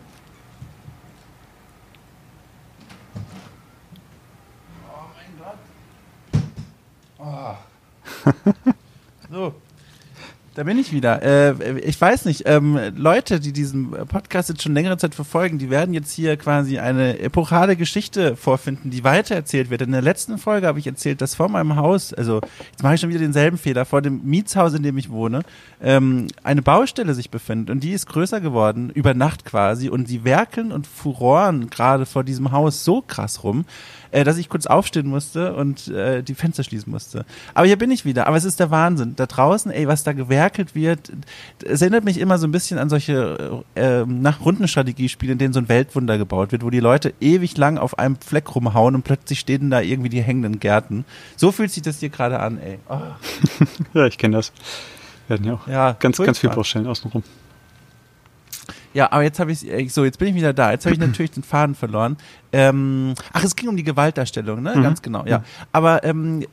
<laughs> so. Da bin ich wieder. Äh, ich weiß nicht, ähm, Leute, die diesen Podcast jetzt schon längere Zeit verfolgen, die werden jetzt hier quasi eine epochale Geschichte vorfinden, die weitererzählt wird. In der letzten Folge habe ich erzählt, dass vor meinem Haus, also jetzt mache ich schon wieder denselben Fehler, vor dem Mietshaus, in dem ich wohne, ähm, eine Baustelle sich befindet und die ist größer geworden, über Nacht quasi und sie werkeln und furoren gerade vor diesem Haus so krass rum, äh, dass ich kurz aufstehen musste und äh, die Fenster schließen musste. Aber hier bin ich wieder. Aber es ist der Wahnsinn. Da draußen, ey, was da gewerkelt wird, es erinnert mich immer so ein bisschen an solche äh, nach Rundenstrategiespiele, in denen so ein Weltwunder gebaut wird, wo die Leute ewig lang auf einem Fleck rumhauen und plötzlich stehen da irgendwie die hängenden Gärten. So fühlt sich das hier gerade an, ey. Oh. <laughs> ja, ich kenne das. Wir hatten ja auch ja, ganz, ganz viel Baustellen außenrum. Ja, aber jetzt habe ich äh, so, jetzt bin ich wieder da. Jetzt habe ich <clears throat> natürlich den Faden verloren. Ähm, ach, es ging um die Gewaltdarstellung, ne? Mhm. Ganz genau, ja. Aber ähm,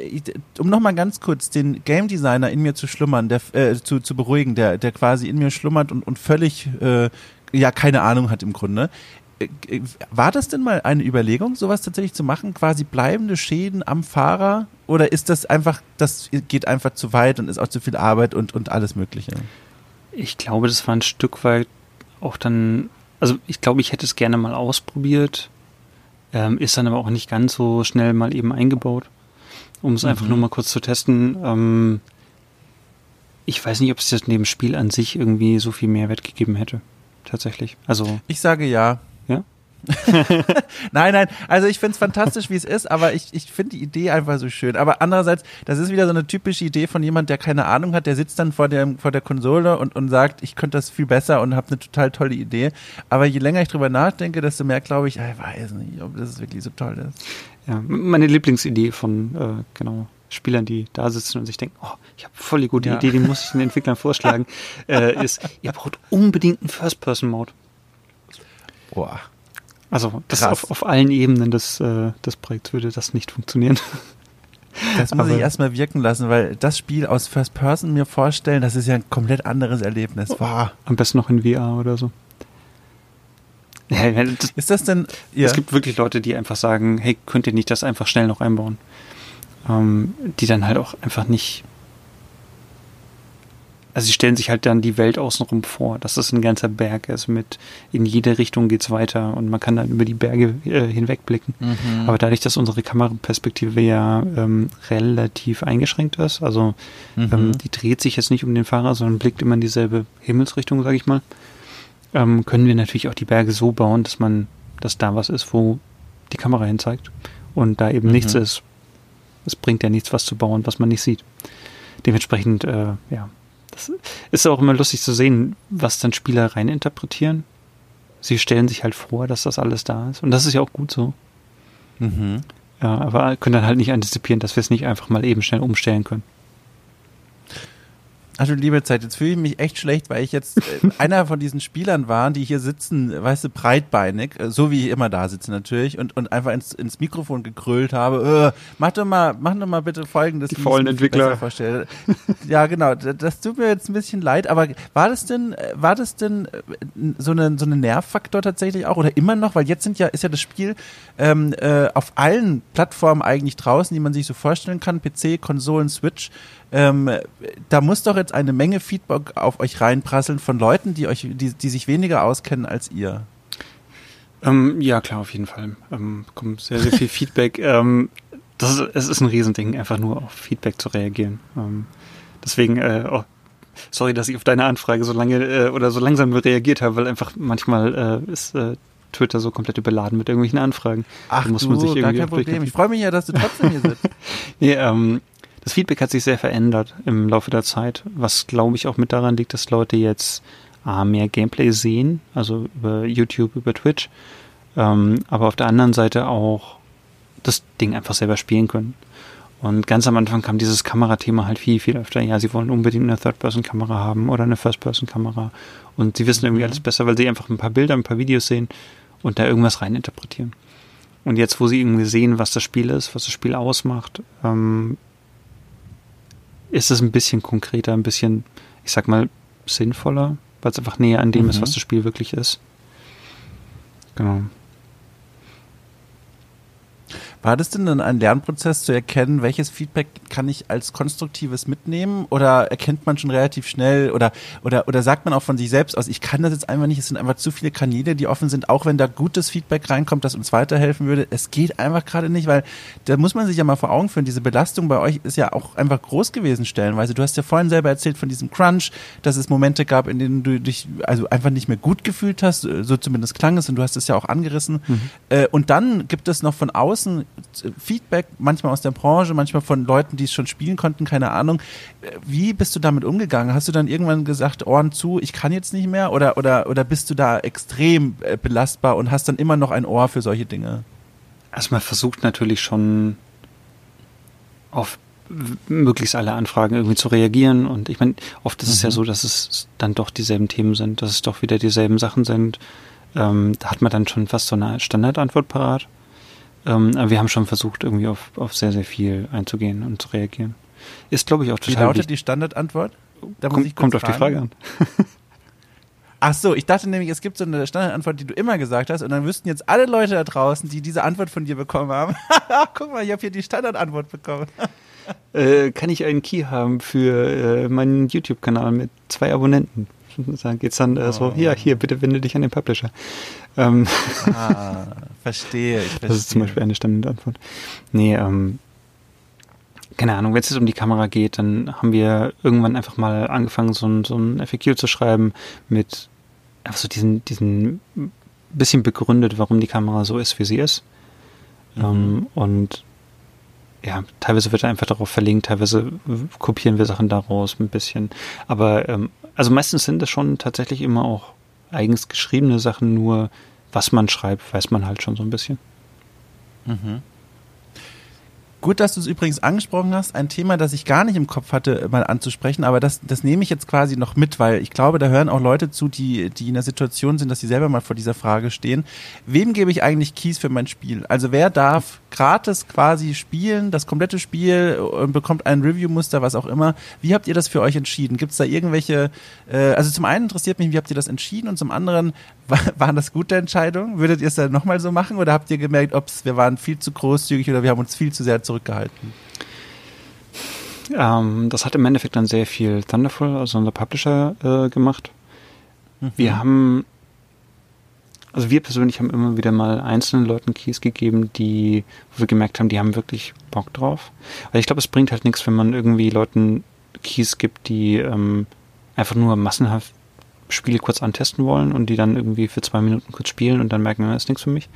um nochmal ganz kurz den Game Designer in mir zu schlummern, der äh, zu, zu beruhigen, der, der quasi in mir schlummert und, und völlig äh, ja keine Ahnung hat im Grunde. Äh, war das denn mal eine Überlegung, sowas tatsächlich zu machen, quasi bleibende Schäden am Fahrer? Oder ist das einfach, das geht einfach zu weit und ist auch zu viel Arbeit und, und alles Mögliche? Ich glaube, das war ein Stück weit auch dann, also ich glaube, ich hätte es gerne mal ausprobiert, ähm, ist dann aber auch nicht ganz so schnell mal eben eingebaut, um es mhm. einfach nur mal kurz zu testen. Ähm, ich weiß nicht, ob es das neben Spiel an sich irgendwie so viel Mehrwert gegeben hätte. Tatsächlich. Also. Ich sage ja. <laughs> nein, nein, also ich finde es fantastisch, wie es ist, aber ich, ich finde die Idee einfach so schön. Aber andererseits, das ist wieder so eine typische Idee von jemand, der keine Ahnung hat, der sitzt dann vor, dem, vor der Konsole und, und sagt, ich könnte das viel besser und habe eine total tolle Idee. Aber je länger ich drüber nachdenke, desto mehr glaube ich, ich weiß nicht, ob das wirklich so toll ist. Ja, meine Lieblingsidee von, äh, genau, Spielern, die da sitzen und sich denken, oh, ich habe voll die gute ja. Idee, die muss ich den Entwicklern vorschlagen, <laughs> äh, ist, ihr braucht unbedingt einen First-Person-Mode. Boah. Also das auf, auf allen Ebenen des, äh, des Projekts würde das nicht funktionieren. <laughs> Das muss Aber, ich erstmal wirken lassen, weil das Spiel aus First Person mir vorstellen, das ist ja ein komplett anderes Erlebnis. Oh, wow. Am besten noch in VR oder so. Ja, das, ist das denn? Ja. Es gibt wirklich Leute, die einfach sagen, hey, könnt ihr nicht das einfach schnell noch einbauen? Ähm, die dann halt auch einfach nicht also sie stellen sich halt dann die Welt außenrum vor, dass das ein ganzer Berg ist mit in jede Richtung geht's weiter und man kann dann über die Berge äh, hinwegblicken. Mhm. Aber dadurch, dass unsere Kameraperspektive ja ähm, relativ eingeschränkt ist, also mhm. ähm, die dreht sich jetzt nicht um den Fahrer, sondern blickt immer in dieselbe Himmelsrichtung, sage ich mal, ähm, können wir natürlich auch die Berge so bauen, dass man, dass da was ist, wo die Kamera hin zeigt und da eben mhm. nichts ist. Es bringt ja nichts, was zu bauen, was man nicht sieht. Dementsprechend, äh, ja, das ist auch immer lustig zu sehen, was dann Spieler reininterpretieren. Sie stellen sich halt vor, dass das alles da ist. Und das ist ja auch gut so. Mhm. Ja, aber können dann halt nicht antizipieren, dass wir es nicht einfach mal eben schnell umstellen können. Also liebe Zeit, jetzt fühle ich mich echt schlecht, weil ich jetzt äh, <laughs> einer von diesen Spielern war, die hier sitzen, weißt du, breitbeinig, äh, so wie ich immer da sitze natürlich, und, und einfach ins, ins Mikrofon gekrölt habe. Äh, mach doch mal, mach doch mal bitte folgendes. Die faulen Entwickler. ja, genau. Das tut mir jetzt ein bisschen leid, aber war das denn, war das denn so eine, so eine Nervfaktor tatsächlich auch oder immer noch? Weil jetzt sind ja, ist ja das Spiel ähm, äh, auf allen Plattformen eigentlich draußen, die man sich so vorstellen kann, PC, Konsolen, Switch Ähm, da muss doch jetzt eine Menge Feedback auf euch reinprasseln von Leuten, die euch, die, die sich weniger auskennen als ihr. Ähm, ja, klar, auf jeden Fall. Ähm, kommt sehr, sehr viel <laughs> Feedback. Ähm, das ist, es ist ein Riesending, einfach nur auf Feedback zu reagieren. Ähm, deswegen, äh, oh, sorry, dass ich auf deine Anfrage so lange äh, oder so langsam reagiert habe, weil einfach manchmal äh, ist äh, Twitter so komplett überladen mit irgendwelchen Anfragen. Ach, da muss man sich irgendwie gar kein Problem. Ich freue mich ja, dass du trotzdem hier sitzt. <laughs> nee, ähm, das Feedback hat sich sehr verändert im Laufe der Zeit, was glaube ich auch mit daran liegt, dass Leute jetzt äh, mehr Gameplay sehen, also über YouTube, über Twitch, ähm, aber auf der anderen Seite auch das Ding einfach selber spielen können. Und ganz am Anfang kam dieses Kamerathema halt viel, viel öfter. Ja, sie wollen unbedingt eine Third-Person-Kamera haben oder eine First-Person-Kamera. Und sie wissen irgendwie alles besser, weil sie einfach ein paar Bilder, ein paar Videos sehen und da irgendwas reininterpretieren. Und jetzt, wo sie irgendwie sehen, was das Spiel ist, was das Spiel ausmacht, ähm, ist es ein bisschen konkreter, ein bisschen, ich sag mal, sinnvoller, weil es einfach näher an dem mhm. ist, was das Spiel wirklich ist. Genau. War das denn dann ein Lernprozess zu erkennen, welches Feedback kann ich als konstruktives mitnehmen? Oder erkennt man schon relativ schnell oder, oder, oder sagt man auch von sich selbst aus, ich kann das jetzt einfach nicht, es sind einfach zu viele Kanäle, die offen sind, auch wenn da gutes Feedback reinkommt, das uns weiterhelfen würde. Es geht einfach gerade nicht, weil da muss man sich ja mal vor Augen führen, diese Belastung bei euch ist ja auch einfach groß gewesen stellenweise. Du hast ja vorhin selber erzählt von diesem Crunch, dass es Momente gab, in denen du dich also einfach nicht mehr gut gefühlt hast, so zumindest klang es und du hast es ja auch angerissen. Mhm. Äh, und dann gibt es noch von außen Feedback, manchmal aus der Branche, manchmal von Leuten, die es schon spielen konnten, keine Ahnung. Wie bist du damit umgegangen? Hast du dann irgendwann gesagt, Ohren zu, ich kann jetzt nicht mehr? Oder, oder, oder bist du da extrem äh, belastbar und hast dann immer noch ein Ohr für solche Dinge? Also man versucht natürlich schon auf möglichst alle Anfragen irgendwie zu reagieren. Und ich meine, oft ist mhm. es ja mhm. so, dass es dann doch dieselben Themen sind, dass es doch wieder dieselben Sachen sind. Ähm, da hat man dann schon fast so eine Standardantwort parat. Ähm, aber wir haben schon versucht, irgendwie auf, auf sehr, sehr viel einzugehen und zu reagieren. Ist, glaube ich, auch total. Wie lautet die Standardantwort? Da Komm, kommt auf die Frage an. <laughs> Ach so, ich dachte nämlich, es gibt so eine Standardantwort, die du immer gesagt hast, und dann wüssten jetzt alle Leute da draußen, die diese Antwort von dir bekommen haben. <laughs> Guck mal, ich habe hier die Standardantwort bekommen. <laughs> äh, kann ich einen Key haben für äh, meinen YouTube-Kanal mit zwei Abonnenten? Da geht's dann äh, so, oh. ja, hier, bitte wende dich an den Publisher. Ähm, ah, verstehe, ich verstehe. Das ist zum Beispiel eine Standardantwort. Nee, ähm, keine Ahnung, wenn es jetzt um die Kamera geht, dann haben wir irgendwann einfach mal angefangen, so ein, so ein FAQ zu schreiben mit einfach so diesen, diesen bisschen begründet, warum die Kamera so ist, wie sie ist. Mhm. Ähm, und ja, teilweise wird er einfach darauf verlinkt, teilweise kopieren wir Sachen daraus ein bisschen. Aber ähm, also meistens sind es schon tatsächlich immer auch eigens geschriebene Sachen, nur was man schreibt, weiß man halt schon so ein bisschen. Mhm. Gut, dass du es übrigens angesprochen hast. Ein Thema, das ich gar nicht im Kopf hatte, mal anzusprechen, aber das, das nehme ich jetzt quasi noch mit, weil ich glaube, da hören auch Leute zu, die, die in der Situation sind, dass sie selber mal vor dieser Frage stehen. Wem gebe ich eigentlich Keys für mein Spiel? Also wer darf gratis quasi spielen, das komplette Spiel und bekommt ein Review-Muster, was auch immer. Wie habt ihr das für euch entschieden? Gibt es da irgendwelche, äh, also zum einen interessiert mich, wie habt ihr das entschieden und zum anderen, war, waren das gute Entscheidungen? Würdet ihr es dann nochmal so machen oder habt ihr gemerkt, ob wir waren viel zu großzügig oder wir haben uns viel zu sehr zurückgehalten? Ähm, das hat im Endeffekt dann sehr viel Thunderful, also unser Publisher, äh, gemacht. Mhm. Wir haben, also wir persönlich haben immer wieder mal einzelnen Leuten Keys gegeben, die, wo wir gemerkt haben, die haben wirklich Bock drauf. Weil ich glaube, es bringt halt nichts, wenn man irgendwie Leuten Keys gibt, die ähm, einfach nur massenhaft Spiele kurz antesten wollen und die dann irgendwie für zwei Minuten kurz spielen und dann merken, das ist nichts für mich.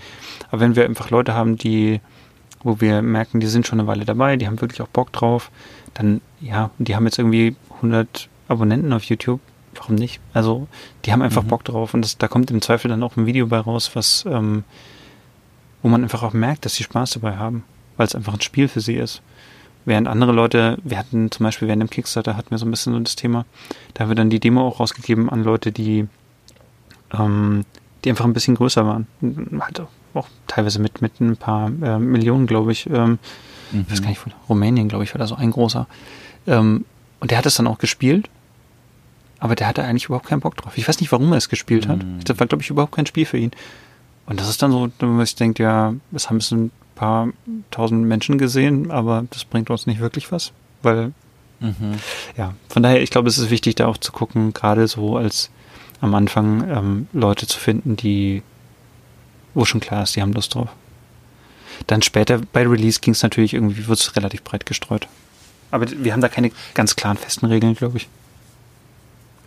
Aber wenn wir einfach Leute haben, die, wo wir merken, die sind schon eine Weile dabei, die haben wirklich auch Bock drauf, dann, ja, die haben jetzt irgendwie 100 Abonnenten auf YouTube, warum nicht? Also, die haben einfach mhm. Bock drauf und das, da kommt im Zweifel dann auch ein Video bei raus, was, ähm, wo man einfach auch merkt, dass sie Spaß dabei haben, weil es einfach ein Spiel für sie ist. Während andere Leute, wir hatten zum Beispiel während dem Kickstarter hatten wir so ein bisschen so das Thema, da haben wir dann die Demo auch rausgegeben an Leute, die, ähm, die einfach ein bisschen größer waren. Halt auch teilweise mit, mit ein paar äh, Millionen, glaube ich. Ähm, mhm. Ich weiß gar nicht, von Rumänien, glaube ich, war da so ein großer. Ähm, und der hat es dann auch gespielt, aber der hatte eigentlich überhaupt keinen Bock drauf. Ich weiß nicht, warum er es gespielt hat. Mhm. Das war, glaube ich, überhaupt kein Spiel für ihn. Und das ist dann so, wenn man sich denkt, ja, es haben ein paar tausend Menschen gesehen, aber das bringt uns nicht wirklich was, weil Mhm. Ja, von daher, ich glaube, es ist wichtig, da auch zu gucken, gerade so als am Anfang ähm, Leute zu finden, die, wo schon klar ist, die haben Lust drauf. Dann später bei Release ging es natürlich irgendwie, wird es relativ breit gestreut. Aber wir haben da keine ganz klaren festen Regeln, glaube ich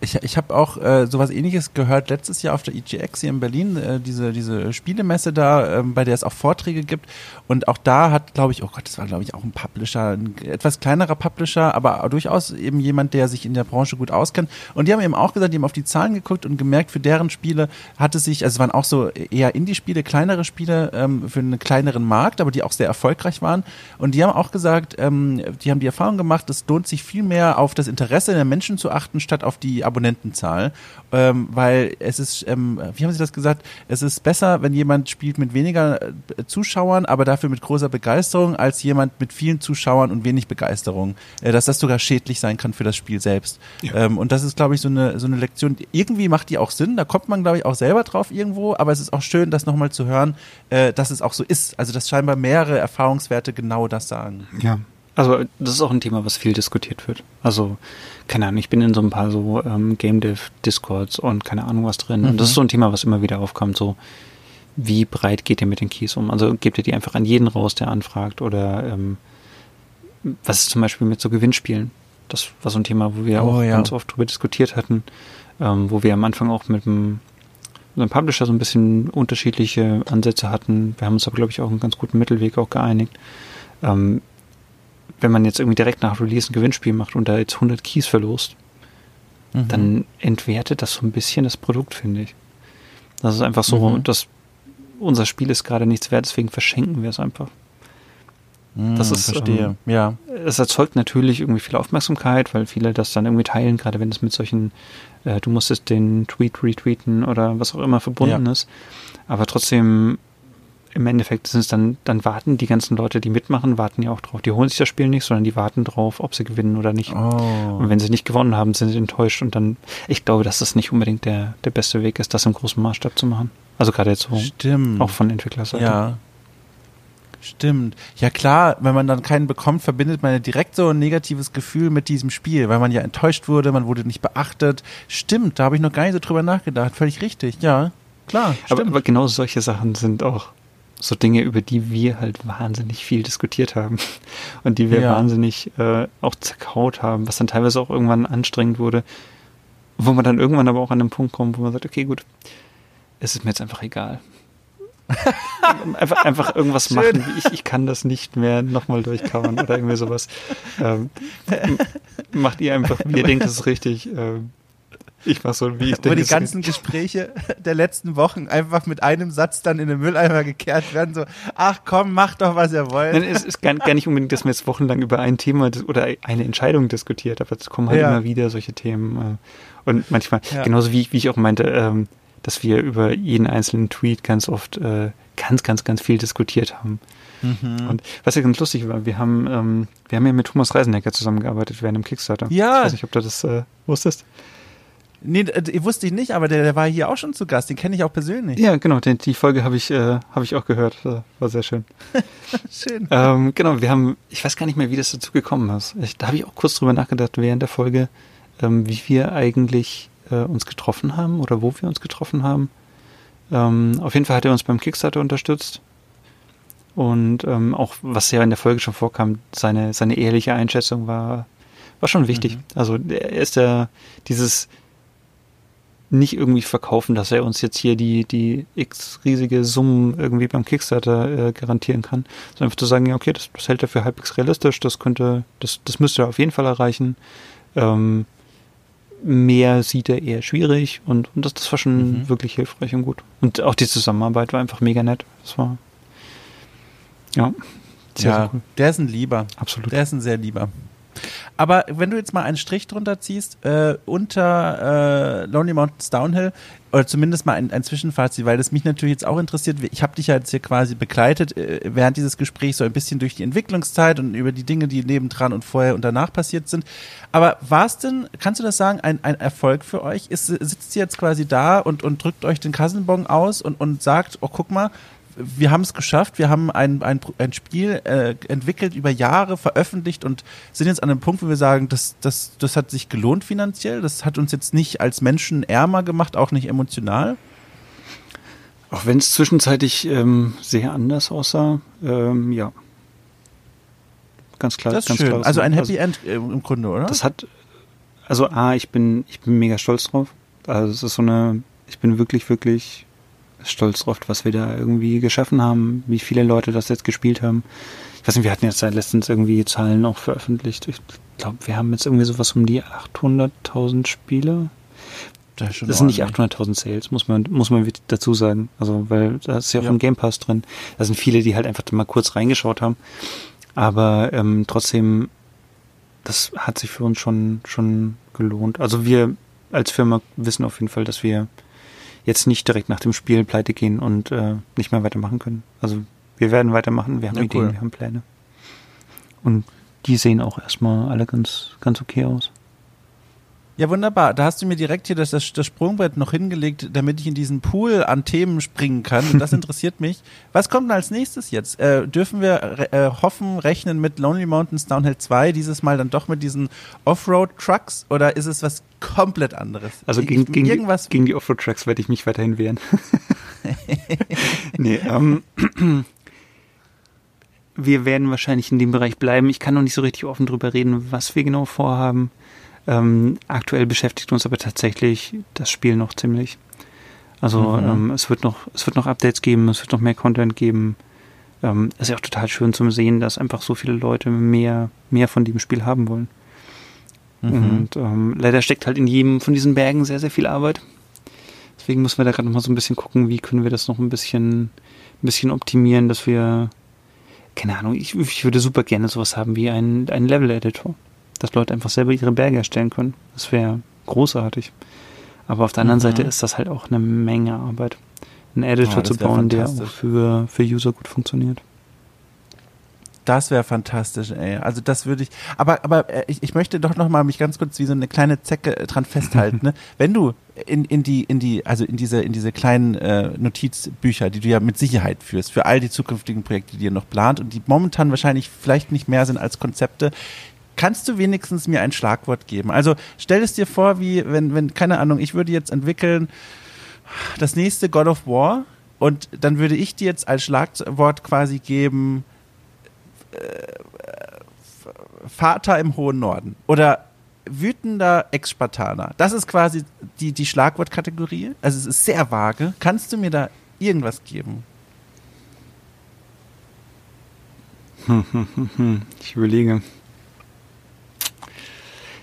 ich, ich habe auch äh, sowas ähnliches gehört letztes Jahr auf der EGX hier in Berlin, äh, diese, diese Spielemesse da, äh, bei der es auch Vorträge gibt. Und auch da hat, glaube ich, oh Gott, das war, glaube ich, auch ein Publisher, ein etwas kleinerer Publisher, aber durchaus eben jemand, der sich in der Branche gut auskennt. Und die haben eben auch gesagt, die haben auf die Zahlen geguckt und gemerkt, für deren Spiele hat es sich, also es waren auch so eher Indie-Spiele, kleinere Spiele ähm, für einen kleineren Markt, aber die auch sehr erfolgreich waren. Und die haben auch gesagt, ähm, die haben die Erfahrung gemacht, es lohnt sich viel mehr auf das Interesse der Menschen zu achten, statt auf die Abonnentenzahl, ähm, weil es ist, ähm, wie haben Sie das gesagt, es ist besser, wenn jemand spielt mit weniger äh, Zuschauern, aber dafür mit großer Begeisterung, als jemand mit vielen Zuschauern und wenig Begeisterung, äh, dass das sogar schädlich sein kann für das Spiel selbst. Ja. Ähm, und das ist, glaube ich, so eine, so eine Lektion, irgendwie macht die auch Sinn, da kommt man, glaube ich, auch selber drauf irgendwo, aber es ist auch schön, das nochmal zu hören, äh, dass es auch so ist, also dass scheinbar mehrere Erfahrungswerte genau das sagen. Ja. Also das ist auch ein Thema, was viel diskutiert wird. Also keine Ahnung, ich bin in so ein paar so ähm, Game Dev Discords und keine Ahnung was drin. Mhm. Und das ist so ein Thema, was immer wieder aufkommt. So wie breit geht ihr mit den Keys um? Also gebt ihr die einfach an jeden raus, der anfragt? Oder ähm, was ist zum Beispiel mit so Gewinnspielen? Das war so ein Thema, wo wir oh, auch ja. ganz oft drüber diskutiert hatten, ähm, wo wir am Anfang auch mit dem, mit dem Publisher so ein bisschen unterschiedliche Ansätze hatten. Wir haben uns aber, glaube ich, auch einen ganz guten Mittelweg auch geeinigt. Ähm, wenn man jetzt irgendwie direkt nach Release ein Gewinnspiel macht und da jetzt 100 Keys verlost, mhm. dann entwertet das so ein bisschen das Produkt, finde ich. Das ist einfach so, mhm. dass unser Spiel ist gerade nichts wert, deswegen verschenken wir es einfach. Mhm, das ist, verstehe, ähm, ja. Es erzeugt natürlich irgendwie viel Aufmerksamkeit, weil viele das dann irgendwie teilen, gerade wenn es mit solchen, äh, du musstest den Tweet retweeten oder was auch immer verbunden ja. ist. Aber trotzdem im Endeffekt sind es dann, dann warten die ganzen Leute, die mitmachen, warten ja auch drauf. Die holen sich das Spiel nicht, sondern die warten drauf, ob sie gewinnen oder nicht. Oh. Und wenn sie nicht gewonnen haben, sind sie enttäuscht und dann, ich glaube, dass das nicht unbedingt der, der beste Weg ist, das im großen Maßstab zu machen. Also gerade jetzt so. Stimmt. Auch von Entwicklerseite. Ja. Stimmt. Ja klar, wenn man dann keinen bekommt, verbindet man ja direkt so ein negatives Gefühl mit diesem Spiel, weil man ja enttäuscht wurde, man wurde nicht beachtet. Stimmt, da habe ich noch gar nicht so drüber nachgedacht. Völlig richtig, ja. Klar. Aber, aber genau solche Sachen sind auch so Dinge, über die wir halt wahnsinnig viel diskutiert haben <laughs> und die wir ja. wahnsinnig äh, auch zerkaut haben, was dann teilweise auch irgendwann anstrengend wurde, wo man dann irgendwann aber auch an den Punkt kommt, wo man sagt, okay, gut, es ist mir jetzt einfach egal. <laughs> einfach, einfach irgendwas Schön. machen, wie ich, ich kann das nicht mehr nochmal durchkauen oder irgendwie sowas. Ähm, macht ihr einfach, wie ihr denkt, das ist richtig. Ähm, ich war so, wie ich denke. Wo die ganzen Gespräche der letzten Wochen einfach mit einem Satz dann in den Mülleimer gekehrt werden, so, ach komm, mach doch, was ihr wollt. Nein, es ist gar, gar nicht unbedingt, dass man jetzt wochenlang über ein Thema oder eine Entscheidung diskutiert, aber es kommen halt ja. immer wieder solche Themen. Äh, und manchmal, ja. genauso wie, wie ich auch meinte, ähm, dass wir über jeden einzelnen Tweet ganz oft äh, ganz, ganz, ganz viel diskutiert haben. Mhm. Und was ja ganz lustig war, wir haben, ähm, wir haben ja mit Thomas Reisenecker zusammengearbeitet während dem Kickstarter. Ja. Ich weiß nicht, ob du das äh, wusstest. Nee, äh, wusste ich nicht, aber der, der war hier auch schon zu Gast. Den kenne ich auch persönlich. Ja, genau. Den, die Folge habe ich, äh, hab ich auch gehört. War sehr schön. <laughs> schön. Ähm, genau, wir haben, ich weiß gar nicht mehr, wie das dazu gekommen ist. Ich, da habe ich auch kurz drüber nachgedacht während der Folge, ähm, wie wir eigentlich äh, uns getroffen haben oder wo wir uns getroffen haben. Ähm, auf jeden Fall hat er uns beim Kickstarter unterstützt. Und ähm, auch, was ja in der Folge schon vorkam, seine, seine ehrliche Einschätzung war, war schon wichtig. Mhm. Also er ist ja dieses nicht irgendwie verkaufen, dass er uns jetzt hier die, die x riesige Summen irgendwie beim Kickstarter äh, garantieren kann, sondern einfach zu sagen, ja, okay, das, das hält er für halbwegs realistisch, das könnte, das, das müsste er auf jeden Fall erreichen. Ähm, mehr sieht er eher schwierig und, und das, das war schon mhm. wirklich hilfreich und gut. Und auch die Zusammenarbeit war einfach mega nett. Das war, ja, sehr, ja, sehr cool. Der ist ein Lieber. Absolut. Der ist ein sehr Lieber. Aber wenn du jetzt mal einen Strich drunter ziehst, äh, unter äh, Lonely Mountains Downhill, oder zumindest mal ein, ein Zwischenfazit, weil das mich natürlich jetzt auch interessiert. Ich habe dich ja jetzt hier quasi begleitet äh, während dieses Gesprächs so ein bisschen durch die Entwicklungszeit und über die Dinge, die nebendran und vorher und danach passiert sind. Aber war es denn, kannst du das sagen, ein, ein Erfolg für euch? Ist, sitzt ihr jetzt quasi da und, und drückt euch den Kassenbon aus und, und sagt, oh guck mal, wir haben es geschafft, wir haben ein, ein, ein Spiel äh, entwickelt, über Jahre veröffentlicht und sind jetzt an einem Punkt, wo wir sagen, das, das, das hat sich gelohnt finanziell, das hat uns jetzt nicht als Menschen ärmer gemacht, auch nicht emotional. Auch wenn es zwischenzeitlich ähm, sehr anders aussah, ähm, ja. Ganz klar. Das ist ganz schön. klar. Also ein Happy End äh, im Grunde, oder? Das hat, also A, ich bin, ich bin mega stolz drauf. Also es ist so eine, ich bin wirklich, wirklich stolz drauf, was wir da irgendwie geschaffen haben, wie viele Leute das jetzt gespielt haben. Ich weiß nicht, wir hatten jetzt seit letztens irgendwie Zahlen auch veröffentlicht. Ich glaube, wir haben jetzt irgendwie sowas um die 800.000 Spiele. Das, Das sind nicht ordentlich. 800.000 Sales, muss man, muss man dazu sagen. Also, weil da ist ja auch Ja. ein Game Pass drin. Da sind viele, die halt einfach mal kurz reingeschaut haben. Aber ähm, trotzdem, das hat sich für uns schon, schon gelohnt. Also wir als Firma wissen auf jeden Fall, dass wir jetzt nicht direkt nach dem Spiel pleite gehen und äh, nicht mehr weitermachen können. Also wir werden weitermachen, wir haben Ja, Ideen, cool. wir haben Pläne. Und die sehen auch erstmal alle ganz, ganz okay aus. Ja, wunderbar. Da hast du mir direkt hier das, das, das Sprungbrett noch hingelegt, damit ich in diesen Pool an Themen springen kann. Und das <laughs> interessiert mich. Was kommt denn als nächstes jetzt? Äh, dürfen wir äh, hoffen, rechnen mit Lonely Mountains Downhill 2, dieses Mal dann doch mit diesen Offroad-Trucks? Oder ist es was komplett anderes? Also Ich- gegen, gegen, irgendwas. die, gegen die Offroad-Tracks werde ich mich weiterhin wehren. <laughs> nee, ähm, wir werden wahrscheinlich in dem Bereich bleiben. Ich kann noch nicht so richtig offen drüber reden, was wir genau vorhaben. Ähm, aktuell beschäftigt uns aber tatsächlich das Spiel noch ziemlich. Also Mhm. ähm, es wird noch, es wird noch Updates geben, es wird noch mehr Content geben. Ähm, es ist ja auch total schön zu sehen, dass einfach so viele Leute mehr, mehr von dem Spiel haben wollen. Mhm. Und ähm, leider steckt halt in jedem von diesen Bergen sehr, sehr viel Arbeit. Deswegen müssen wir da gerade noch mal so ein bisschen gucken, wie können wir das noch ein bisschen, ein bisschen optimieren, dass wir, keine Ahnung, ich, ich würde super gerne sowas haben wie einen, einen Level-Editor. Dass Leute einfach selber ihre Berge erstellen können. Das wäre großartig. Aber auf der anderen Mhm. Seite ist das halt auch eine Menge Arbeit. Einen Editor Ja, zu bauen, der auch für, für User gut funktioniert. Das wäre fantastisch, ey. Also das würde ich. Aber aber äh, ich, ich möchte doch noch mal mich ganz kurz wie so eine kleine Zecke äh, dran festhalten. ne? <laughs> Wenn du in, in die in die also in diese in diese kleinen äh, Notizbücher, die du ja mit Sicherheit führst für all die zukünftigen Projekte, die ihr noch plant und die momentan wahrscheinlich vielleicht nicht mehr sind als Konzepte. Kannst du wenigstens mir ein Schlagwort geben? Also stell es dir vor, wie wenn wenn keine Ahnung, ich würde jetzt entwickeln das nächste God of War und dann würde ich dir jetzt als Schlagwort quasi geben Vater im hohen Norden oder wütender Ex-Spartaner. Das ist quasi die, die Schlagwortkategorie. Also es ist sehr vage. Kannst du mir da irgendwas geben? <laughs> Ich überlege.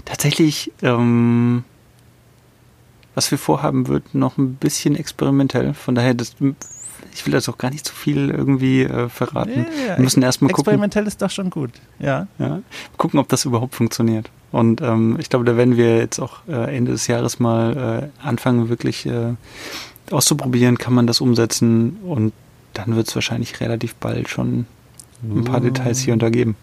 Tatsächlich, ähm, was wir vorhaben, wird noch ein bisschen experimentell. Von daher, das, ich will das auch gar nicht zu viel irgendwie äh, verraten. Ja, wir müssen erstmal gucken, Experimentell ist doch schon gut. Ja. ja, gucken, ob das überhaupt funktioniert. Und ähm, ich glaube, da werden wir jetzt auch äh, Ende des Jahres mal äh, anfangen, wirklich äh, auszuprobieren, kann man das umsetzen und dann wird es wahrscheinlich relativ bald schon ein paar Details hier und da geben.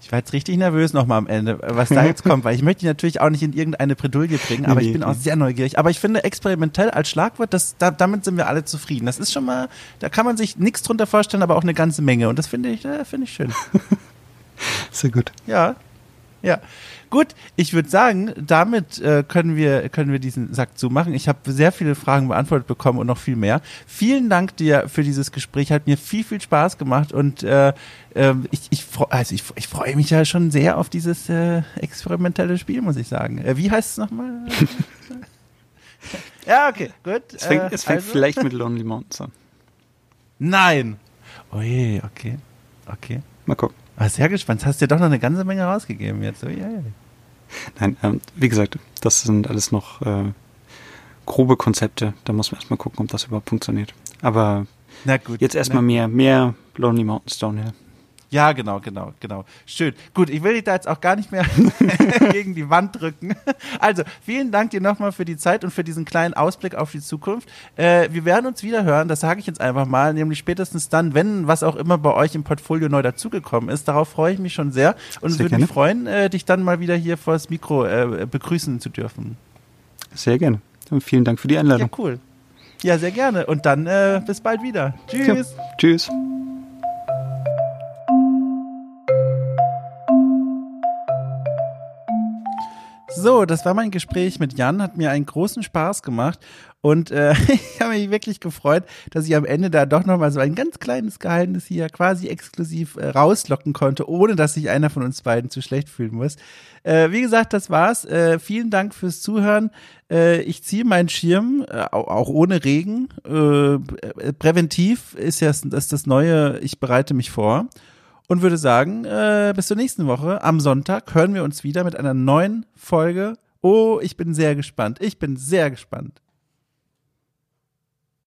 Ich war jetzt richtig nervös nochmal am Ende, was da jetzt kommt, weil ich möchte dich natürlich auch nicht in irgendeine Bredouille bringen, aber Nee, ich bin nee. auch sehr neugierig. Aber ich finde experimentell als Schlagwort, das, da, damit sind wir alle zufrieden. Das ist schon mal, da kann man sich nichts drunter vorstellen, aber auch eine ganze Menge. Und das finde ich, äh, finde ich schön. <laughs> Sehr gut. Ja, ja. Gut, ich würde sagen, damit äh, können wir können wir diesen Sack zumachen. Ich habe sehr viele Fragen beantwortet bekommen und noch viel mehr. Vielen Dank dir für dieses Gespräch. Hat mir viel viel Spaß gemacht und äh, äh, ich ich also ich, ich freue mich ja schon sehr auf dieses äh, experimentelle Spiel, muss ich sagen. Äh, wie heißt es nochmal? <laughs> ja, okay, gut. Es fängt, Äh, es fängt also- vielleicht mit Lonely Mountains an. Nein. Oh je, okay, okay. Mal gucken. Ah, sehr gespannt. Hast dir doch noch eine ganze Menge rausgegeben jetzt. Oh, je. Nein, ähm, wie gesagt, das sind alles noch äh, grobe Konzepte. Da muss man erstmal gucken, ob das überhaupt funktioniert. Aber Na gut. jetzt erstmal mehr, mehr Lonely Mountains Downhill. Ja, genau, genau, genau. Schön. Gut, ich will dich da jetzt auch gar nicht mehr <laughs> gegen die Wand drücken. Also, vielen Dank dir nochmal für die Zeit und für diesen kleinen Ausblick auf die Zukunft. Äh, wir werden uns wieder hören, das sage ich jetzt einfach mal, nämlich spätestens dann, wenn was auch immer bei euch im Portfolio neu dazugekommen ist. Darauf freue ich mich schon sehr und Sehr würde gerne. mich freuen, äh, dich dann mal wieder hier vor das Mikro äh, begrüßen zu dürfen. Sehr gerne. Und vielen Dank für die Ja, Einladung. cool. Ja, sehr gerne. Und dann äh, bis bald wieder. Tschüss. Ja, tschüss. So, das war mein Gespräch mit Jan, hat mir einen großen Spaß gemacht und äh, <laughs> ich habe mich wirklich gefreut, dass ich am Ende da doch nochmal so ein ganz kleines Geheimnis hier quasi exklusiv äh, rauslocken konnte, ohne dass sich einer von uns beiden zu schlecht fühlen muss. Äh, wie gesagt, das war's. Äh, vielen Dank fürs Zuhören. Äh, ich ziehe meinen Schirm, äh, auch ohne Regen. Präventiv ist ja das, das Neue, ich bereite mich vor und würde sagen, äh, bis zur nächsten Woche. Am Sonntag hören wir uns wieder mit einer neuen Folge. Oh, ich bin sehr gespannt. Ich bin sehr gespannt.